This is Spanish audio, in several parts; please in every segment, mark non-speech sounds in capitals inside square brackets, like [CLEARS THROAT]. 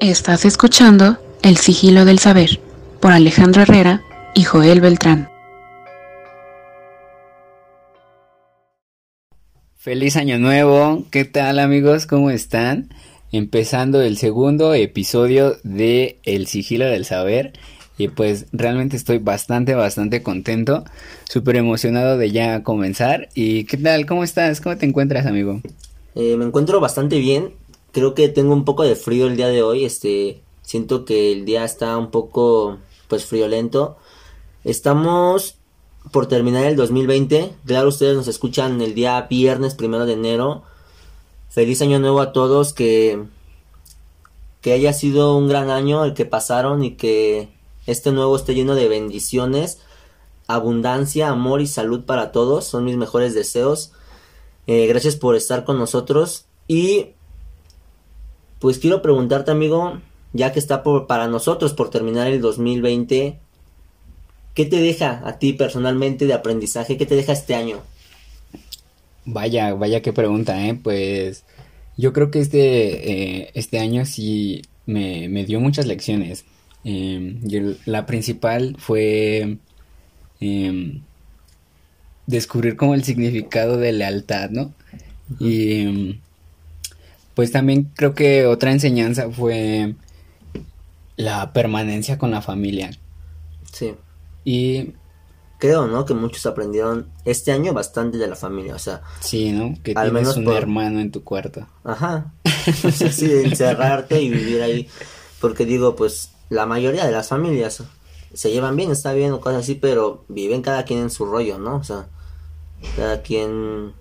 Estás escuchando El sigilo del saber por Alejandro Herrera y Joel Beltrán. Feliz año nuevo, ¿qué tal amigos? ¿Cómo están? Empezando el segundo episodio de El sigilo del saber y pues realmente estoy bastante, bastante contento, súper emocionado de ya comenzar. ¿Y qué tal? ¿Cómo estás? ¿Cómo te encuentras amigo? Eh, me encuentro bastante bien, creo que tengo un poco de frío el día de hoy, este, siento que el día está un poco, pues, friolento. Estamos por terminar el 2020, claro, ustedes nos escuchan el día viernes primero de enero. Feliz año nuevo a todos, que, que haya sido un gran año el que pasaron y que este nuevo esté lleno de bendiciones, abundancia, amor y salud para todos, son mis mejores deseos. Eh, gracias por estar con nosotros y pues quiero preguntarte, amigo, ya que está por, para nosotros por terminar el 2020, ¿qué te deja a ti personalmente de aprendizaje? ¿Qué te deja este año? Vaya, vaya qué pregunta, ¿eh? Pues yo creo que este, eh, este año sí me, dio muchas lecciones. Em, la principal fue em, descubrir como el significado de lealtad, ¿no? Y em, pues también creo que otra enseñanza fue la permanencia con la familia. Sí. Y creo, ¿no? Que muchos aprendieron este año bastante de la familia, o sea. Sí, ¿no? Que al tienes menos un hermano en tu cuarto. Ajá. O sea, sí, [LAUGHS] encerrarte y vivir ahí. Porque digo, pues, la mayoría de las familias se llevan bien, está bien o cosas así, pero viven cada quien en su rollo, ¿no? O sea, cada quien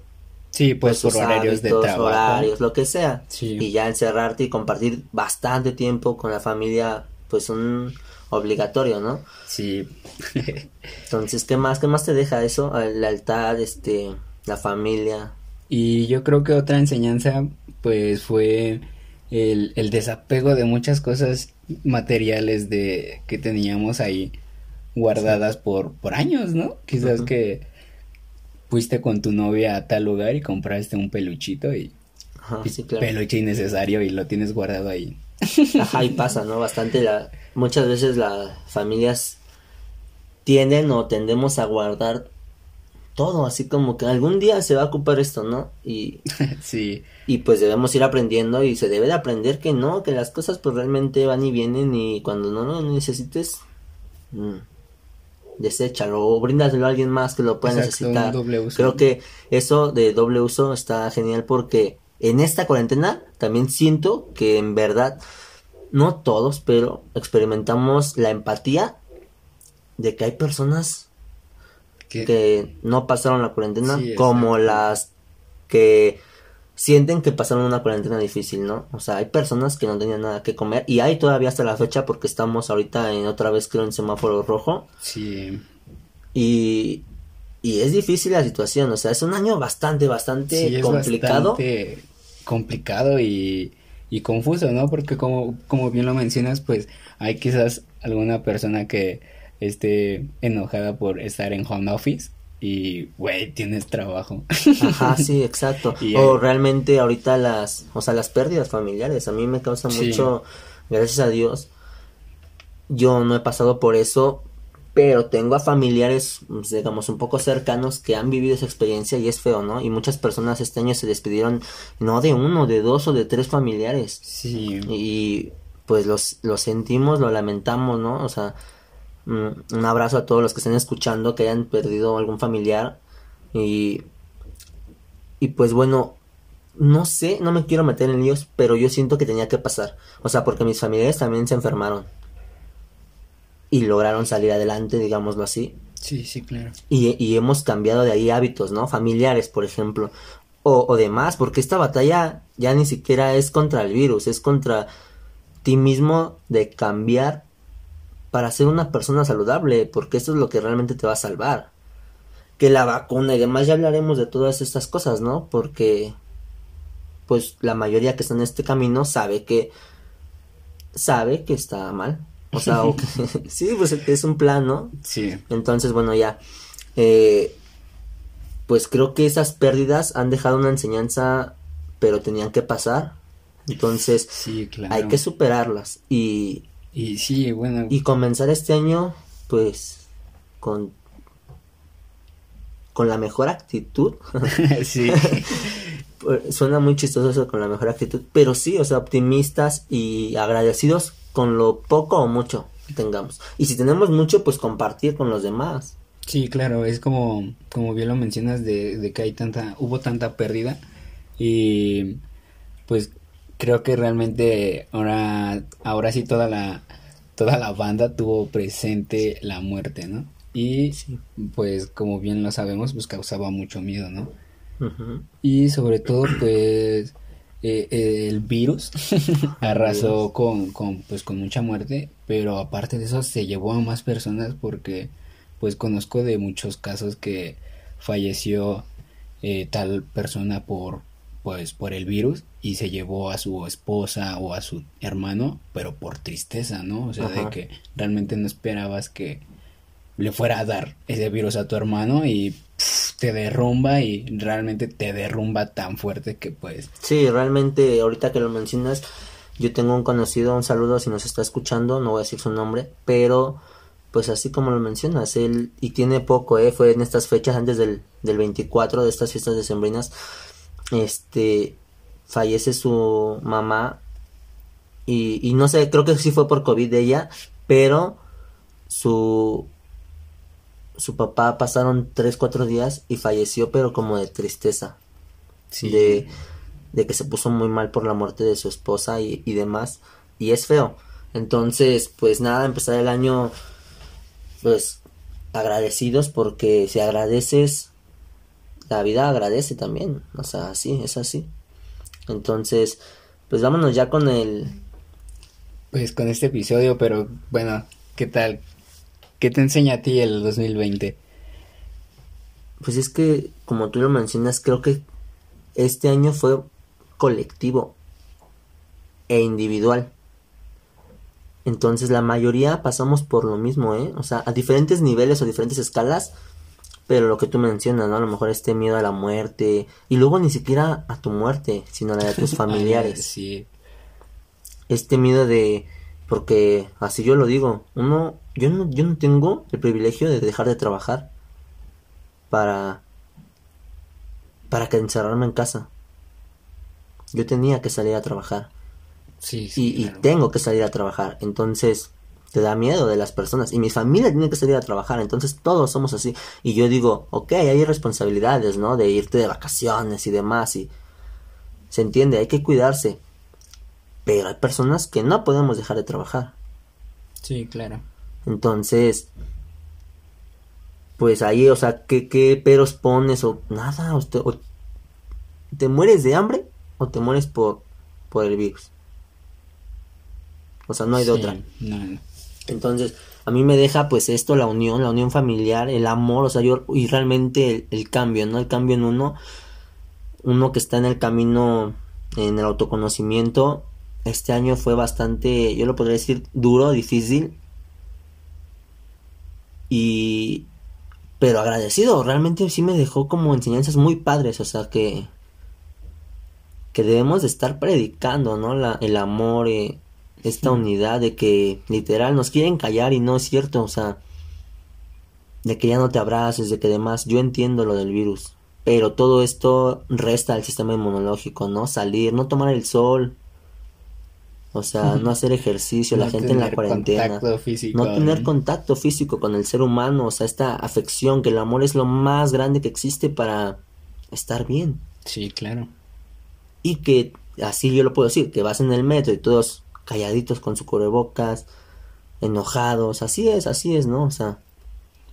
Sí, pues, por horarios de trabajo. horarios, lo que sea. Y ya encerrarte y compartir bastante tiempo con la familia, pues un obligatorio, ¿no? Sí. [LAUGHS] Entonces, ¿qué más? ¿Qué más te deja eso? El altar, este, la familia. Y yo creo que otra enseñanza, pues, fue el, el desapego de muchas cosas materiales de que teníamos ahí guardadas por, por años, ¿no? Quizás que fuiste con tu novia a tal lugar y compraste un peluchito y, peluche innecesario y lo tienes guardado ahí. Ajá, y pasa, ¿no? Bastante la, muchas veces las familias tienden o tendemos a guardar todo, así como que algún día se va a ocupar esto, ¿no? Y [LAUGHS] sí. Y pues debemos ir aprendiendo y se debe de aprender que no, que las cosas pues realmente van y vienen y cuando no lo necesites, mm, deséchalo o bríndaselo a alguien más que lo pueda necesitar. Creo que eso de doble uso está genial porque en esta cuarentena también siento que en verdad, no todos, pero experimentamos la empatía de que hay personas que no pasaron la cuarentena como las que sienten que pasaron una cuarentena difícil, ¿no? O sea, hay personas que no tenían nada que comer y hay todavía hasta la fecha porque estamos ahorita en otra vez creo en semáforo rojo. Sí. Y, y es difícil la situación, o sea, es un año bastante, bastante complicado. Bastante complicado y, y confuso, ¿no? Porque como, como bien lo mencionas, pues hay quizás alguna persona que esté enojada por estar en home office y, güey, tienes trabajo. Ajá, [LAUGHS] sí, exacto. o realmente ahorita las, o sea, las pérdidas familiares, a mí me causa mucho, gracias a Dios, yo no he pasado por eso, pero tengo a familiares, pues, digamos, un poco cercanos que han vivido esa experiencia y es feo, ¿no? Y muchas personas este año se despidieron, no de uno, de dos o de tres familiares. Sí. Y pues los, lo sentimos, lo lamentamos, ¿no? O sea, un abrazo a todos los que estén escuchando que hayan perdido algún familiar. Y y pues bueno no sé no me quiero meter en líos pero yo siento que tenía que pasar. O sea porque mis familiares también se enfermaron. Y lograron salir adelante digámoslo así. Sí sí claro. Y, y hemos cambiado de ahí hábitos no familiares por ejemplo. O, o demás porque esta batalla ya ni siquiera es contra el virus es contra ti mismo de cambiar para ser una persona saludable, porque eso es lo que realmente te va a salvar. Que la vacuna y demás, ya hablaremos de todas estas cosas, ¿no? Porque, pues, la mayoría que está en este camino sabe que, sabe que está mal. O sea, [LAUGHS] sí, pues es un plan, ¿no? Sí. Entonces, bueno, ya. Eh, pues creo que esas pérdidas han dejado una enseñanza, pero tenían que pasar. Entonces, Sí, claro. hay que superarlas y, Y sí, bueno, y comenzar este año, pues, con, con la mejor actitud. [LAUGHS] sí. [LAUGHS] Pues, Suena muy chistoso eso con la mejor actitud, pero sí, o sea, optimistas y agradecidos con lo poco o mucho que tengamos. Y si tenemos mucho, pues compartir con los demás. Sí, claro, es como, como bien lo mencionas de, de que hay tanta, hubo tanta pérdida y pues creo que realmente ahora, ahora sí toda la, toda la banda tuvo presente la muerte, ¿no? Y pues como bien lo sabemos, pues causaba mucho miedo, ¿no? Y sobre todo, pues, eh, eh, el virus [LAUGHS] arrasó con, con, pues, con mucha muerte, pero aparte de eso se llevó a más personas porque, pues, conozco de muchos casos que falleció eh, tal persona por, pues, por el virus y se llevó a su esposa o a su hermano, pero por tristeza, ¿no? O sea, de que realmente no esperabas que le fuera a dar ese virus a tu hermano y pf, te derrumba y realmente te derrumba tan fuerte que pues Sí, realmente, ahorita que lo mencionas, yo tengo un conocido, un saludo si nos está escuchando, no voy a decir su nombre, pero pues así como lo mencionas, él, y tiene poco, eh, fue en estas fechas antes del, del 24 de estas fiestas decembrinas, este, fallece su mamá, y, y no sé, creo que sí fue por COVID de ella, pero su, su papá pasaron 3, 4 días y falleció, pero como de tristeza sí, de, de que se puso muy mal por la muerte de su esposa y, y demás. Y es feo. Entonces, pues nada, empezar el año, pues agradecidos porque si agradeces, la vida agradece también. O sea, así, es así. Entonces, pues vámonos ya con el... pues con este episodio, pero bueno, ¿qué tal? ¿Qué te enseña a ti el 2020? Pues es que, como tú lo mencionas, creo que este año fue colectivo e individual. Entonces la mayoría pasamos por lo mismo, ¿eh? O sea, a diferentes niveles o diferentes escalas, pero lo que tú mencionas, ¿no? A lo mejor este miedo a la muerte, y luego ni siquiera a tu muerte, sino a la de tus [LAUGHS] familiares. sí, Este miedo de, porque así yo lo digo, uno, yo no, yo no tengo el privilegio de dejar de trabajar para, para que encerrarme en casa. Yo tenía que salir a trabajar sí, y, sí, y claro. tengo que salir a trabajar. Entonces, te da miedo de las personas. Y mi familia tiene que salir a trabajar. Entonces, todos somos así. Y yo digo, ok, hay responsabilidades, ¿no? De irte de vacaciones y demás. Y se entiende, hay que cuidarse. Pero hay personas que no podemos dejar de trabajar. Sí, claro. Entonces, pues ahí, o sea, ¿qué, qué peros pones? O nada, o te, o te mueres de hambre o te mueres por, por el virus. O sea, no hay de Sí, otra. no, no. Entonces, a mí me deja pues esto, la unión, la unión familiar, el amor, o sea, yo, y realmente el, cambio, ¿no? El cambio en uno, uno que está en el camino, en el autoconocimiento, este año fue bastante, yo lo podría decir, duro, difícil, y, pero agradecido, realmente sí me dejó como enseñanzas muy padres, o sea, que, que debemos de estar predicando, ¿no? La, el amor, eh, esta unidad de que literal nos quieren callar y no es cierto, o sea, de que ya no te abraces, de que demás, yo entiendo lo del virus, pero todo esto resta al sistema inmunológico, ¿no? Salir, no tomar el sol, o sea, no hacer ejercicio, la gente en la cuarentena, físico, no tener contacto físico con el ser humano, o sea, esta afección, que el amor es lo más grande que existe para estar bien Sí, claro. y que así yo lo puedo decir, que vas en el metro y todos calladitos con su cubrebocas, enojados, así es, así es, ¿no? O sea,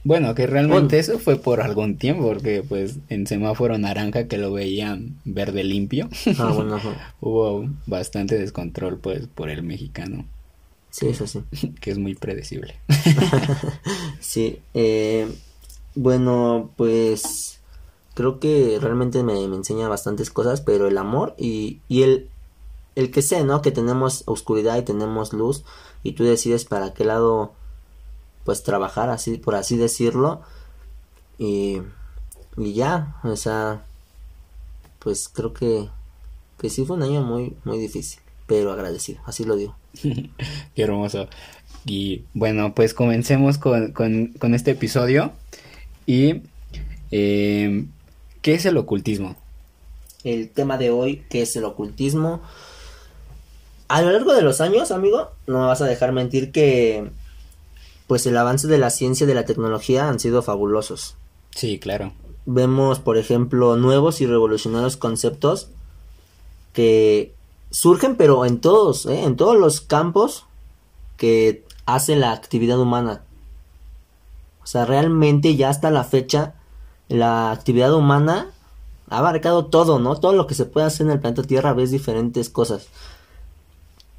Bueno, que realmente Bueno. eso fue por algún tiempo, porque pues en semáforo naranja que lo veían verde limpio, ah, [LAUGHS] bueno, ajá. hubo bastante descontrol pues por el mexicano, sí, eso sí. [LAUGHS] que es muy predecible. [LAUGHS] Sí, eh, bueno, pues creo que realmente me, me enseña bastantes cosas, pero el amor y, y el, el que sé, ¿no? Que tenemos oscuridad y tenemos luz y tú decides para qué lado pues trabajar así, por así decirlo. Y, y ya, o sea, pues creo que, que sí fue un año muy, muy difícil. pero agradecido, así lo digo. [LAUGHS] Qué hermoso. Y bueno, pues comencemos con, con, con este episodio. Y, eh, ¿qué es el ocultismo? El tema de hoy, que es el ocultismo. A lo largo de los años, amigo, no me vas a dejar mentir que pues el avance de la ciencia y de la tecnología han sido fabulosos. Sí, claro. Vemos, por ejemplo, nuevos y revolucionarios conceptos que surgen, pero en todos, ¿eh? en todos los campos que hace la actividad humana. O sea, realmente ya hasta la fecha, la actividad humana ha abarcado todo, ¿no? Todo lo que se puede hacer en el planeta Tierra ves diferentes cosas.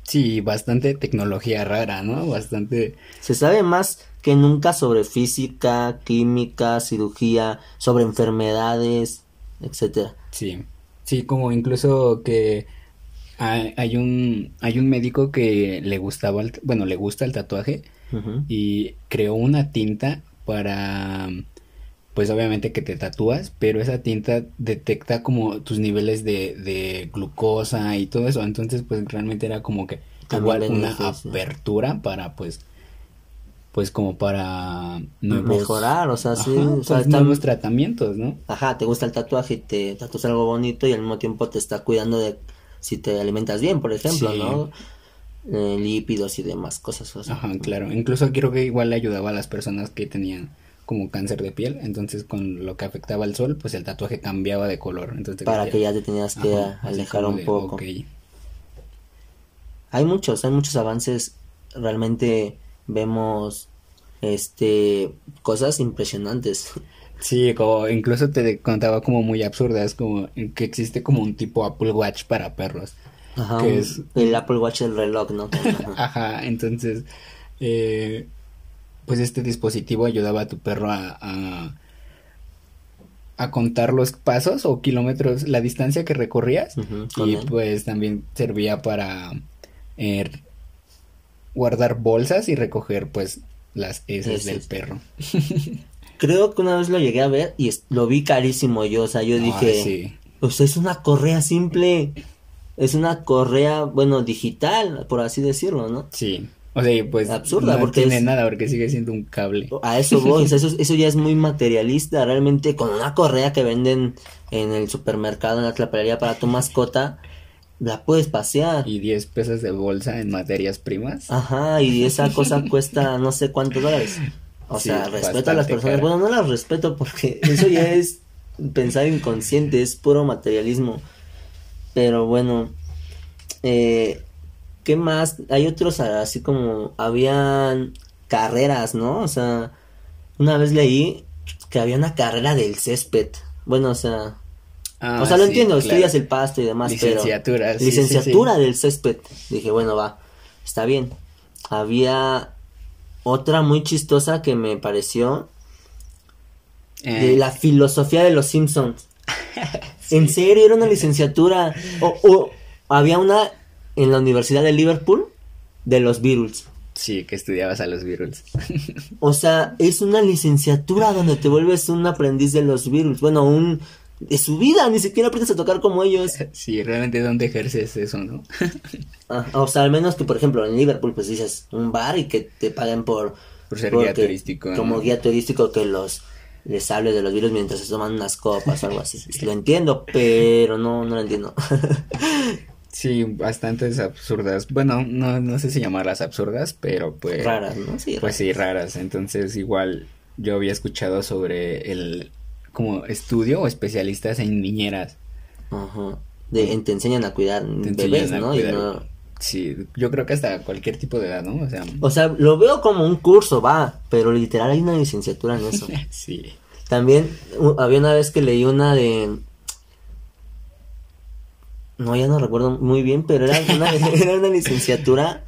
Sí, bastante tecnología rara, ¿no? Bastante... Se sabe más que nunca sobre física, química, cirugía, sobre enfermedades, etcétera. Sí, sí, como incluso que hay, hay un hay un médico que le gustaba, el, bueno, le gusta el tatuaje y creó una tinta para, pues obviamente que te tatúas, pero esa tinta detecta como tus niveles de, de glucosa y todo eso, entonces pues realmente era como que igual una apertura para pues, pues como para nuevos, Mejorar, o sea, sí, Ajá, o sea, pues, están- nuevos tratamientos, ¿no? Ajá, te gusta el tatuaje y te tatúas algo bonito y al mismo tiempo te está cuidando de si te alimentas bien, por ejemplo, Sí. ¿no? Eh, lípidos y demás cosas. o sea. Ajá, claro. Incluso creo que igual le ayudaba a las personas que tenían como cáncer de piel, entonces con lo que afectaba el sol, pues el tatuaje cambiaba de color, entonces Para decía- que ya te tenías que Ajá, alejar un de, poco. ok. Hay muchos, hay muchos avances. Realmente vemos este cosas impresionantes. Sí, como incluso te contaba como muy absurdas, como que existe como un tipo Apple Watch para perros. Ajá, Que un- es- el Apple Watch el reloj, ¿no? [LAUGHS] Ajá, entonces, eh, pues este dispositivo ayudaba a tu perro a, a, a contar los pasos o kilómetros, la distancia que recorrías. Y pues también servía para eh, guardar bolsas y recoger pues las heces del perro. [LAUGHS] Creo que una vez lo llegué a ver y lo vi carísimo yo, o sea, yo Ah, dije, sí. o sea, es una correa simple, es una correa, bueno, digital, por así decirlo, ¿no? Sí. O sea, pues Absurda, no porque tiene es- nada porque sigue siendo un cable. A eso voy, o sea, [LAUGHS] eso, eso ya es muy materialista, realmente con una correa que venden en el supermercado, en la papelería para tu mascota, la puedes pasear. Y 10 pesos de bolsa en materias primas. Ajá, y esa cosa [LAUGHS] cuesta no sé cuántos dólares. O Sí, sea, respeto a las personas. cara. Bueno, no las respeto porque [LAUGHS] eso ya es pensar inconsciente, es puro materialismo. Pero bueno, eh, ¿qué más? Hay otros así como habían carreras, ¿no? O sea, una vez leí que había una carrera del césped. Bueno, o sea, Ah, o sea, lo sí, entiendo, claro. estudias el pasto y demás, Licenciatura, pero sí, licenciatura sí, del césped. Dije, bueno, va, está bien. Había otra muy chistosa que me pareció Eh, de la filosofía de los Simpsons. [LAUGHS] En serio, era una licenciatura. O, o había una en la Universidad de Liverpool de los Beatles. Sí, que estudiabas a los Beatles. [LAUGHS] O sea, es una licenciatura donde te vuelves un aprendiz de los Beatles. Bueno, un de su vida, ni siquiera aprendes a tocar como ellos. sí, realmente dónde ejerces eso, ¿no? [LAUGHS] Ah, o sea, al menos que, por ejemplo, en Liverpool, pues dices un bar y que te paguen por... Por ser guía porque- turístico, Como guía turístico que los les hable de los virus mientras se toman unas copas o algo así. [LAUGHS] Lo entiendo, pero no, no lo entiendo. Sí, bastantes absurdas. Bueno, no, no sé si llamarlas absurdas, pero pues... Raras, ¿no? Sí, Pues raras. sí, raras. Entonces igual yo había escuchado sobre el como estudio o especialistas en niñeras. Ajá. De, te enseñan a cuidar Te bebés, a ¿no? Y no- Sí, yo creo que hasta cualquier tipo de edad, ¿no? O sea, O sea, lo veo como un curso, va, pero literal hay una licenciatura en eso. [LAUGHS] sí. También había una vez que leí una de... No, ya no recuerdo muy bien, pero era una, [LAUGHS] era una licenciatura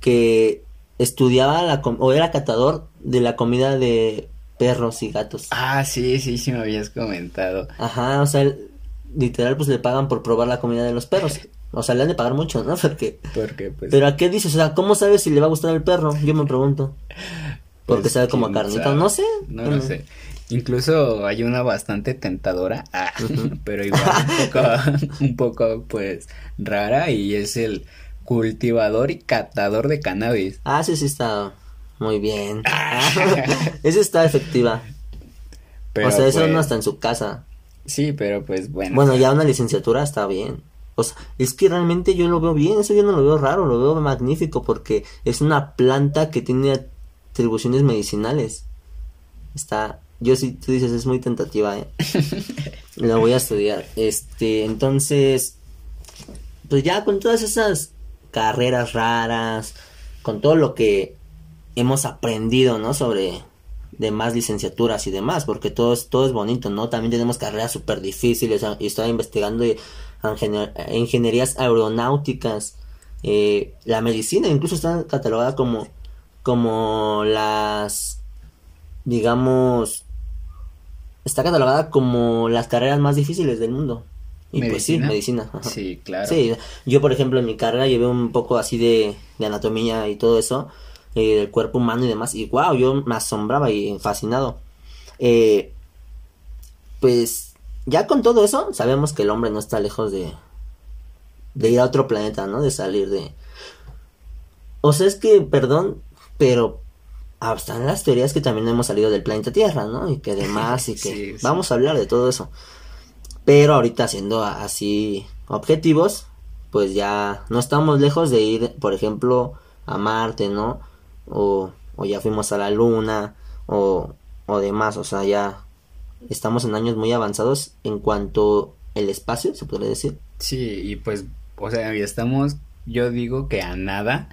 que estudiaba la com- o era catador de la comida de perros y gatos. Ah, sí, sí, sí me habías comentado. Ajá, o sea, literal pues le pagan por probar la comida de los perros. O sea, le han de pagar mucho, ¿no? [LAUGHS] Porque... Porque pues... Pero ¿a qué dices? O sea, ¿cómo sabes si le va a gustar el perro? Yo me pregunto. Porque pues, sabe como a carnita, no sé. No lo sé. Incluso hay una bastante tentadora, ah, [LAUGHS] pero igual un [LAUGHS] poco, un poco pues rara y es el cultivador y catador de cannabis. Ah, sí, sí está muy bien. [LAUGHS] Esa está efectiva. o sea, eso no pues está en su casa. Sí, pero pues bueno. Bueno, ya una licenciatura está bien. O sea, es que realmente yo lo veo bien, eso yo no lo veo raro, lo veo magnífico porque es una planta que tiene atribuciones medicinales. Está, yo sí, tú dices, es muy tentativa, ¿eh? [LAUGHS] lo voy a estudiar. Este, entonces, pues ya con todas esas carreras raras, con todo lo que hemos aprendido, ¿no? Sobre demás licenciaturas y demás, porque todo es, todo es bonito, ¿no? También tenemos carreras súper difíciles, y estaba investigando ingenierías aeronáuticas, eh, la medicina incluso está catalogada como, como las, digamos, está catalogada como las carreras más difíciles del mundo. Y pues sí, medicina. Sí, claro. Sí, yo por ejemplo en mi carrera llevé un poco así de, de anatomía y todo eso, eh, del cuerpo humano y demás, y wow, yo me asombraba y fascinado. Eh, pues ya con todo eso, sabemos que el hombre no está lejos de, de ir a otro planeta, ¿no? De salir de... O sea, es que, perdón, pero ah, están las teorías que también hemos salido del planeta Tierra, ¿no? Y que demás, [LAUGHS] y que vamos a hablar de todo eso. Pero ahorita siendo así objetivos, pues ya no estamos lejos de ir, por ejemplo, a Marte, ¿no? O, o ya fuimos a la Luna, o, o demás, o sea, ya estamos en años muy avanzados en cuanto el espacio, se podría decir. Sí, y pues, o sea, estamos, yo digo que a nada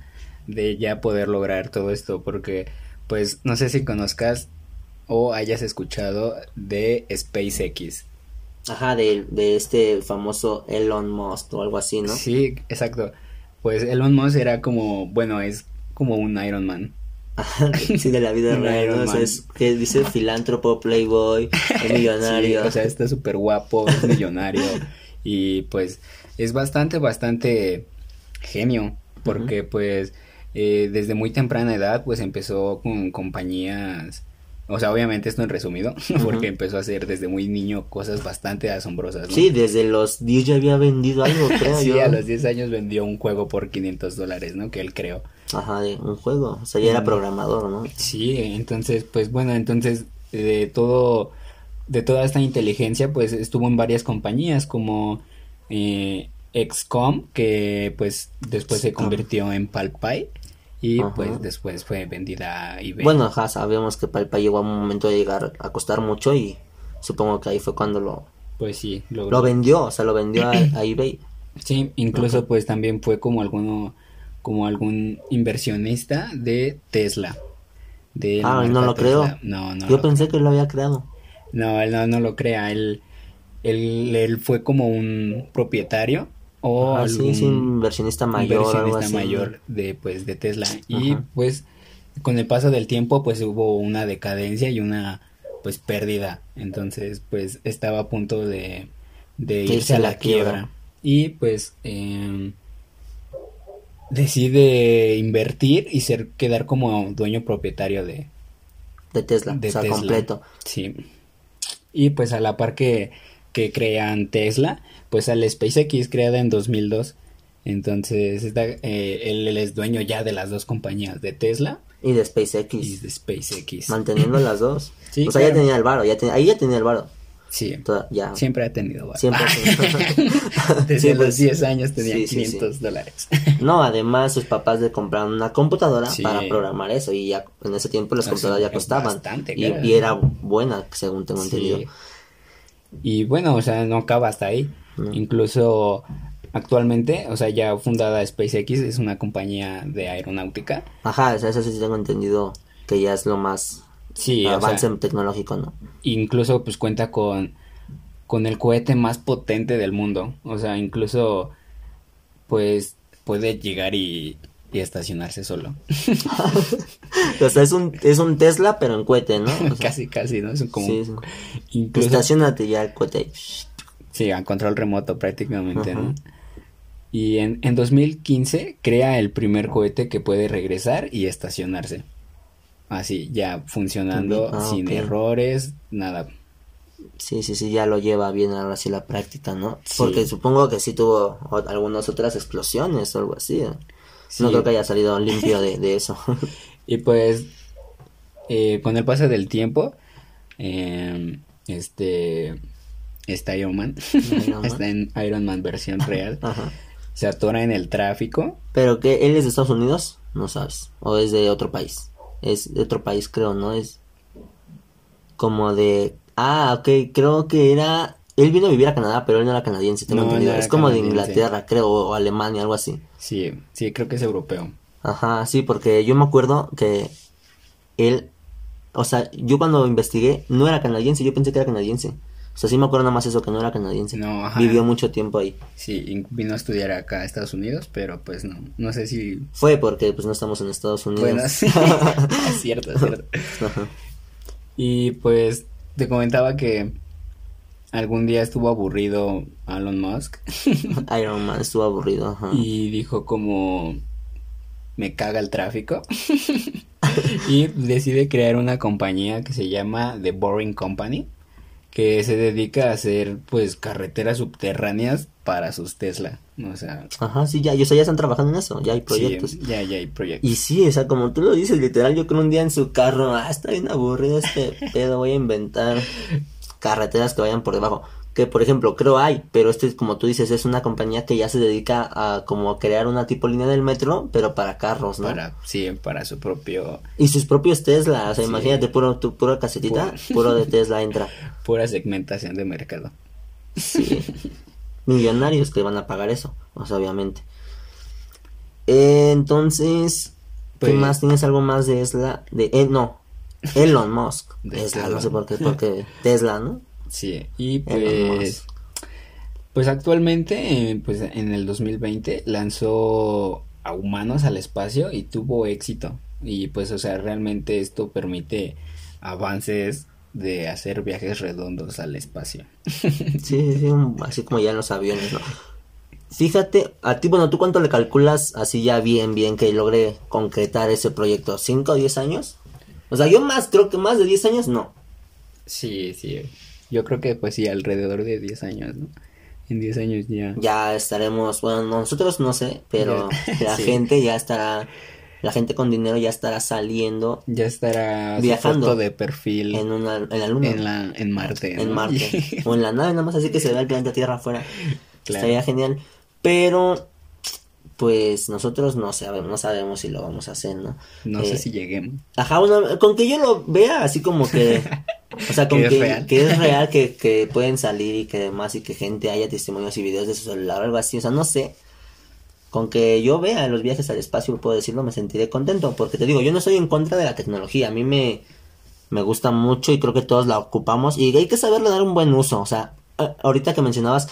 de ya poder lograr todo esto, porque, pues, no sé si conozcas o hayas escuchado de SpaceX. Ajá, de, de este famoso Elon Musk o algo así, ¿no? Sí, exacto. Pues Elon Musk era como, bueno, es como un Iron Man. sí, de la vida [LAUGHS] real, ¿no? es que dice filántropo, playboy, millonario. [LAUGHS] o sea, está súper guapo, es millonario. [LAUGHS] y pues es bastante, bastante genio. Porque pues eh, desde muy temprana edad pues empezó con compañías o sea, obviamente esto en resumido, [LAUGHS] porque empezó a hacer desde muy niño cosas bastante asombrosas. Sí, desde los 10 ya había vendido algo, [LAUGHS] creo sí, a los 10 años vendió un juego por 500 dólares, ¿no? Que él creó. Ajá, un juego, o sea, ya era programador, ¿no? Sí, entonces, pues bueno, entonces de todo, de toda esta inteligencia, pues estuvo en varias compañías como eh, XCOM, que pues después se convirtió en Palpay y pues después fue vendida a eBay. Bueno, ajá, sabemos que Palpa llegó a un momento de llegar a costar mucho y supongo que ahí fue cuando lo... Pues sí, lo vendió, o sea, lo vendió a, eBay. Sí, incluso pues también fue como alguno, como algún inversionista de Tesla. De ah, no lo creo. No, no. Yo pensé que lo había creado. No, él no, no lo crea, él, él, él fue como un propietario o algún inversionista mayor mayor de pues de Tesla. Y pues con el paso del tiempo pues hubo una decadencia y una pues pérdida. Entonces pues estaba a punto de, de irse a la, quiebra. y pues em, decide invertir y ser quedar como dueño propietario de de Tesla de o sea, completo. Sí. Y pues a la par que que crean Tesla, pues al SpaceX creada en 2002. Entonces, está, eh, él, es dueño ya de las dos compañías, de Tesla y de SpaceX. Y de SpaceX. Manteniendo las dos. [LAUGHS] Sí, o sea, ya tenía el varo, ya ahí ya tenía el varo. Sí, ya. siempre ha tenido varo. Siempre. [LAUGHS] Desde los 10 años tenía 500 dólares. no, además sus papás le compraron una computadora para programar eso y ya en ese tiempo las computadoras ya costaban. y, y, era buena, según tengo entendido. Y bueno, o sea, no acaba hasta ahí. Incluso actualmente, o sea, ya fundada SpaceX, es una compañía de aeronáutica. Ajá, o sea, eso sí tengo entendido que ya es lo más sí, avance tecnológico, ¿no? Incluso pues cuenta con, con el cohete más potente del mundo. O sea, incluso pues puede llegar y y estacionarse solo. [LAUGHS] o sea, es un, es un Tesla, pero en cohete, ¿no? casi, casi, ¿no? Es como... Sí, Incluso... Estacionate ya el cohete. Sí, a control remoto prácticamente, ¿no? Y en, en 2015 crea el primer cohete que puede regresar y estacionarse. así, ya funcionando Ah, sin errores, nada. Sí, sí, sí, ya lo lleva bien ahora sí la práctica, ¿no? Sí. Porque supongo que sí tuvo algunas otras explosiones o algo así. ¿eh? Sí. No creo que haya salido limpio de, de eso. [LAUGHS] Y pues, eh, con el paso del tiempo, eh, este, está Iron Man, [LAUGHS] Iron Man. está en Iron Man versión real, [LAUGHS] Ajá. se atora en el tráfico, Pero que él es de Estados Unidos, no sabes. O es de otro país. Es de otro país, creo, ¿no? Es como de... Ah, ok, creo que era... Él vino a vivir a Canadá, pero él no era canadiense, tengo No, entendido. no es como de. Inglaterra, creo, o Alemania, algo así. sí, sí, creo que es europeo. Ajá, sí, porque yo me acuerdo que él, o sea, yo cuando investigué no era canadiense, yo pensé que era canadiense. O sea, sí me acuerdo nada más eso, que no era canadiense. No, ajá. Vivió mucho tiempo ahí. Sí, vino a estudiar acá a Estados Unidos, pero pues no, no sé si... Fue porque pues no estamos en Estados Unidos. Bueno, [LAUGHS] sí, es cierto, es cierto. [LAUGHS] Ajá. Y pues te comentaba que algún día estuvo aburrido Elon Musk [LAUGHS] Iron Man estuvo aburrido. Ajá. y dijo como me caga el tráfico [LAUGHS] y decide crear una compañía que se llama The Boring Company que se dedica a hacer pues carreteras subterráneas para sus Tesla, o sea, Ajá, sí, ya, o sea, ya están trabajando en eso, ya hay sí, proyectos. ya ya hay proyectos. Y sí, o sea, como tú lo dices, literal, yo creo un día en su carro, ah, está bien aburrido este pedo, voy a inventar [LAUGHS] carreteras que vayan por debajo. Que, por ejemplo, creo hay, pero este, como tú dices, es una compañía que ya se dedica a como crear una tipo línea del metro, pero para carros, ¿no? Para, sí, para su propio, Y sus propios Tesla, o sea, Sí. imagínate, puro, tu, pura casetita, puro de Tesla entra. [LAUGHS] pura segmentación de mercado. Sí. [LAUGHS] Millonarios que van a pagar eso, o sea, obviamente. Eh, entonces, ¿qué Pues- más? ¿Tienes algo más de Tesla? De, eh, no, Elon Musk. [LAUGHS] De Tesla, no sé por qué, porque Tesla, ¿no? Sí, y pues, pues actualmente, eh, pues en el 2020 lanzó a humanos al espacio y tuvo éxito. Y pues, o sea, realmente esto permite avances de hacer viajes redondos al espacio. [LAUGHS] Sí, sí, así como ya en los aviones, ¿no? Fíjate, a ti, bueno, ¿tú cuánto le calculas así ya bien, bien que logre concretar ese proyecto? ¿Cinco o diez años? O sea, yo más, creo que más de 10 años no. Sí, sí. Yo creo que pues sí, alrededor de 10 años, ¿no? En 10 años ya. ya estaremos, bueno, nosotros no sé, pero [LAUGHS] la sí. gente ya estará, la gente con dinero ya estará saliendo Ya estará Viajando foto de perfil en una, en la luna, en la en Marte, en. Marte, [LAUGHS] o en la nave, nada más así que se vea el planeta Tierra afuera, Claro. estaría genial, pero, pues, nosotros no sabemos, no sabemos si lo vamos a hacer, ¿no? No Eh, sé si lleguemos. Ajá, con que yo lo vea así como que, [LAUGHS] o sea, con Que que, es real. que es [LAUGHS] real, que, que pueden salir y que demás y que gente haya testimonios y videos de su celular o algo así, o sea, no sé. Con que yo vea los viajes al espacio, puedo decirlo, me sentiré contento, porque te digo, yo no soy en contra de la tecnología, a mí me, me gusta mucho y creo que todos la ocupamos y hay que saberle dar un buen uso, o sea, ahorita que mencionabas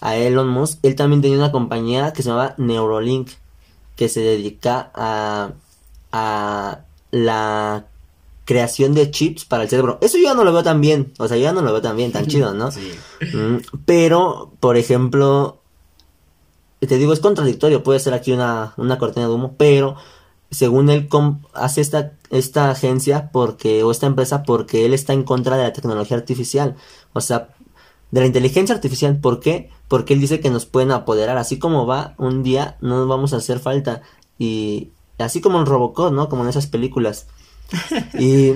a Elon Musk, él también tenía una compañía que se llamaba Neurolink, que se dedica a, a la creación de chips para el cerebro. Eso yo ya no lo veo tan bien, o sea, yo ya no lo veo tan bien, tan [LAUGHS] chido, ¿no? Sí. Mm, Pero, por ejemplo, te digo, es contradictorio, puede ser aquí una, una cortina de humo, pero según él hace esta, esta agencia porque, o esta empresa porque él está en contra de la tecnología artificial, o sea, de la inteligencia artificial, ¿por qué? Porque él dice que nos pueden apoderar, así como va, un día no nos vamos a hacer falta, y así como en Robocop, ¿no? Como en esas películas. [LAUGHS] Y,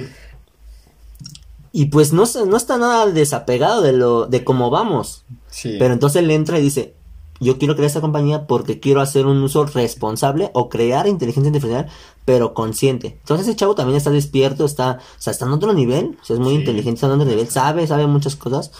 y pues no, se- no está nada desapegado de lo, de cómo vamos. Sí. Pero entonces él entra y dice, yo quiero crear esta compañía porque quiero hacer un uso responsable o crear inteligencia artificial, pero consciente. Entonces ese chavo también está despierto, está, o sea, está en otro nivel, o sea, es muy Sí. inteligente, está en otro nivel, sabe, sabe muchas cosas.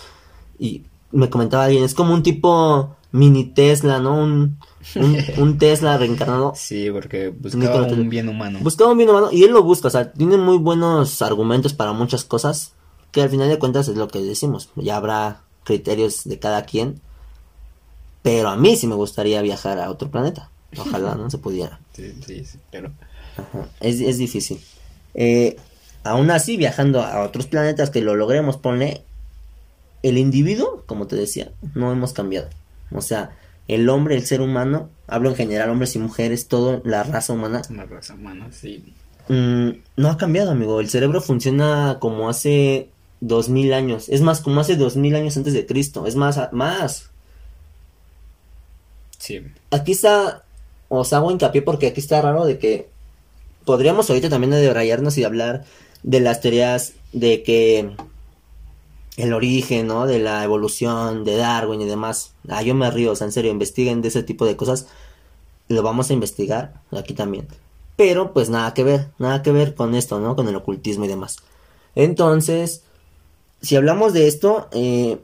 Y me comentaba alguien, es como un tipo mini Tesla, ¿no? Un, un, [LAUGHS] un Tesla reencarnado. Sí, porque buscaba un bien humano. Buscaba un bien humano y él lo busca, o sea, tiene muy buenos argumentos para muchas cosas, que al final de cuentas es lo que decimos, ya habrá criterios de cada quien, pero a mí sí me gustaría viajar a otro planeta, ojalá no se pudiera, [LAUGHS] Sí, sí, sí, pero Ajá, es, es difícil. Eh, aún así, viajando a otros planetas que lo logremos, ponle, el individuo, como te decía, no hemos cambiado, o sea, el hombre, el ser humano, hablo en general, hombres y mujeres, todo, la raza humana, una raza humana, sí. mm, no ha cambiado, amigo. El cerebro funciona como hace dos mil años. Es más, como hace dos mil años antes de Cristo. Es más, más. Sí. Aquí está, os hago hincapié porque aquí está raro de que podríamos ahorita también de rayarnos y hablar de las teorías de que el origen, ¿no? De la evolución, de Darwin y demás. Ah, yo me río, o sea, en serio, investiguen de ese tipo de cosas. Lo vamos a investigar aquí también. Pero pues nada que ver, nada que ver con esto, ¿no? Con el ocultismo y demás. Entonces, si hablamos de esto, eh,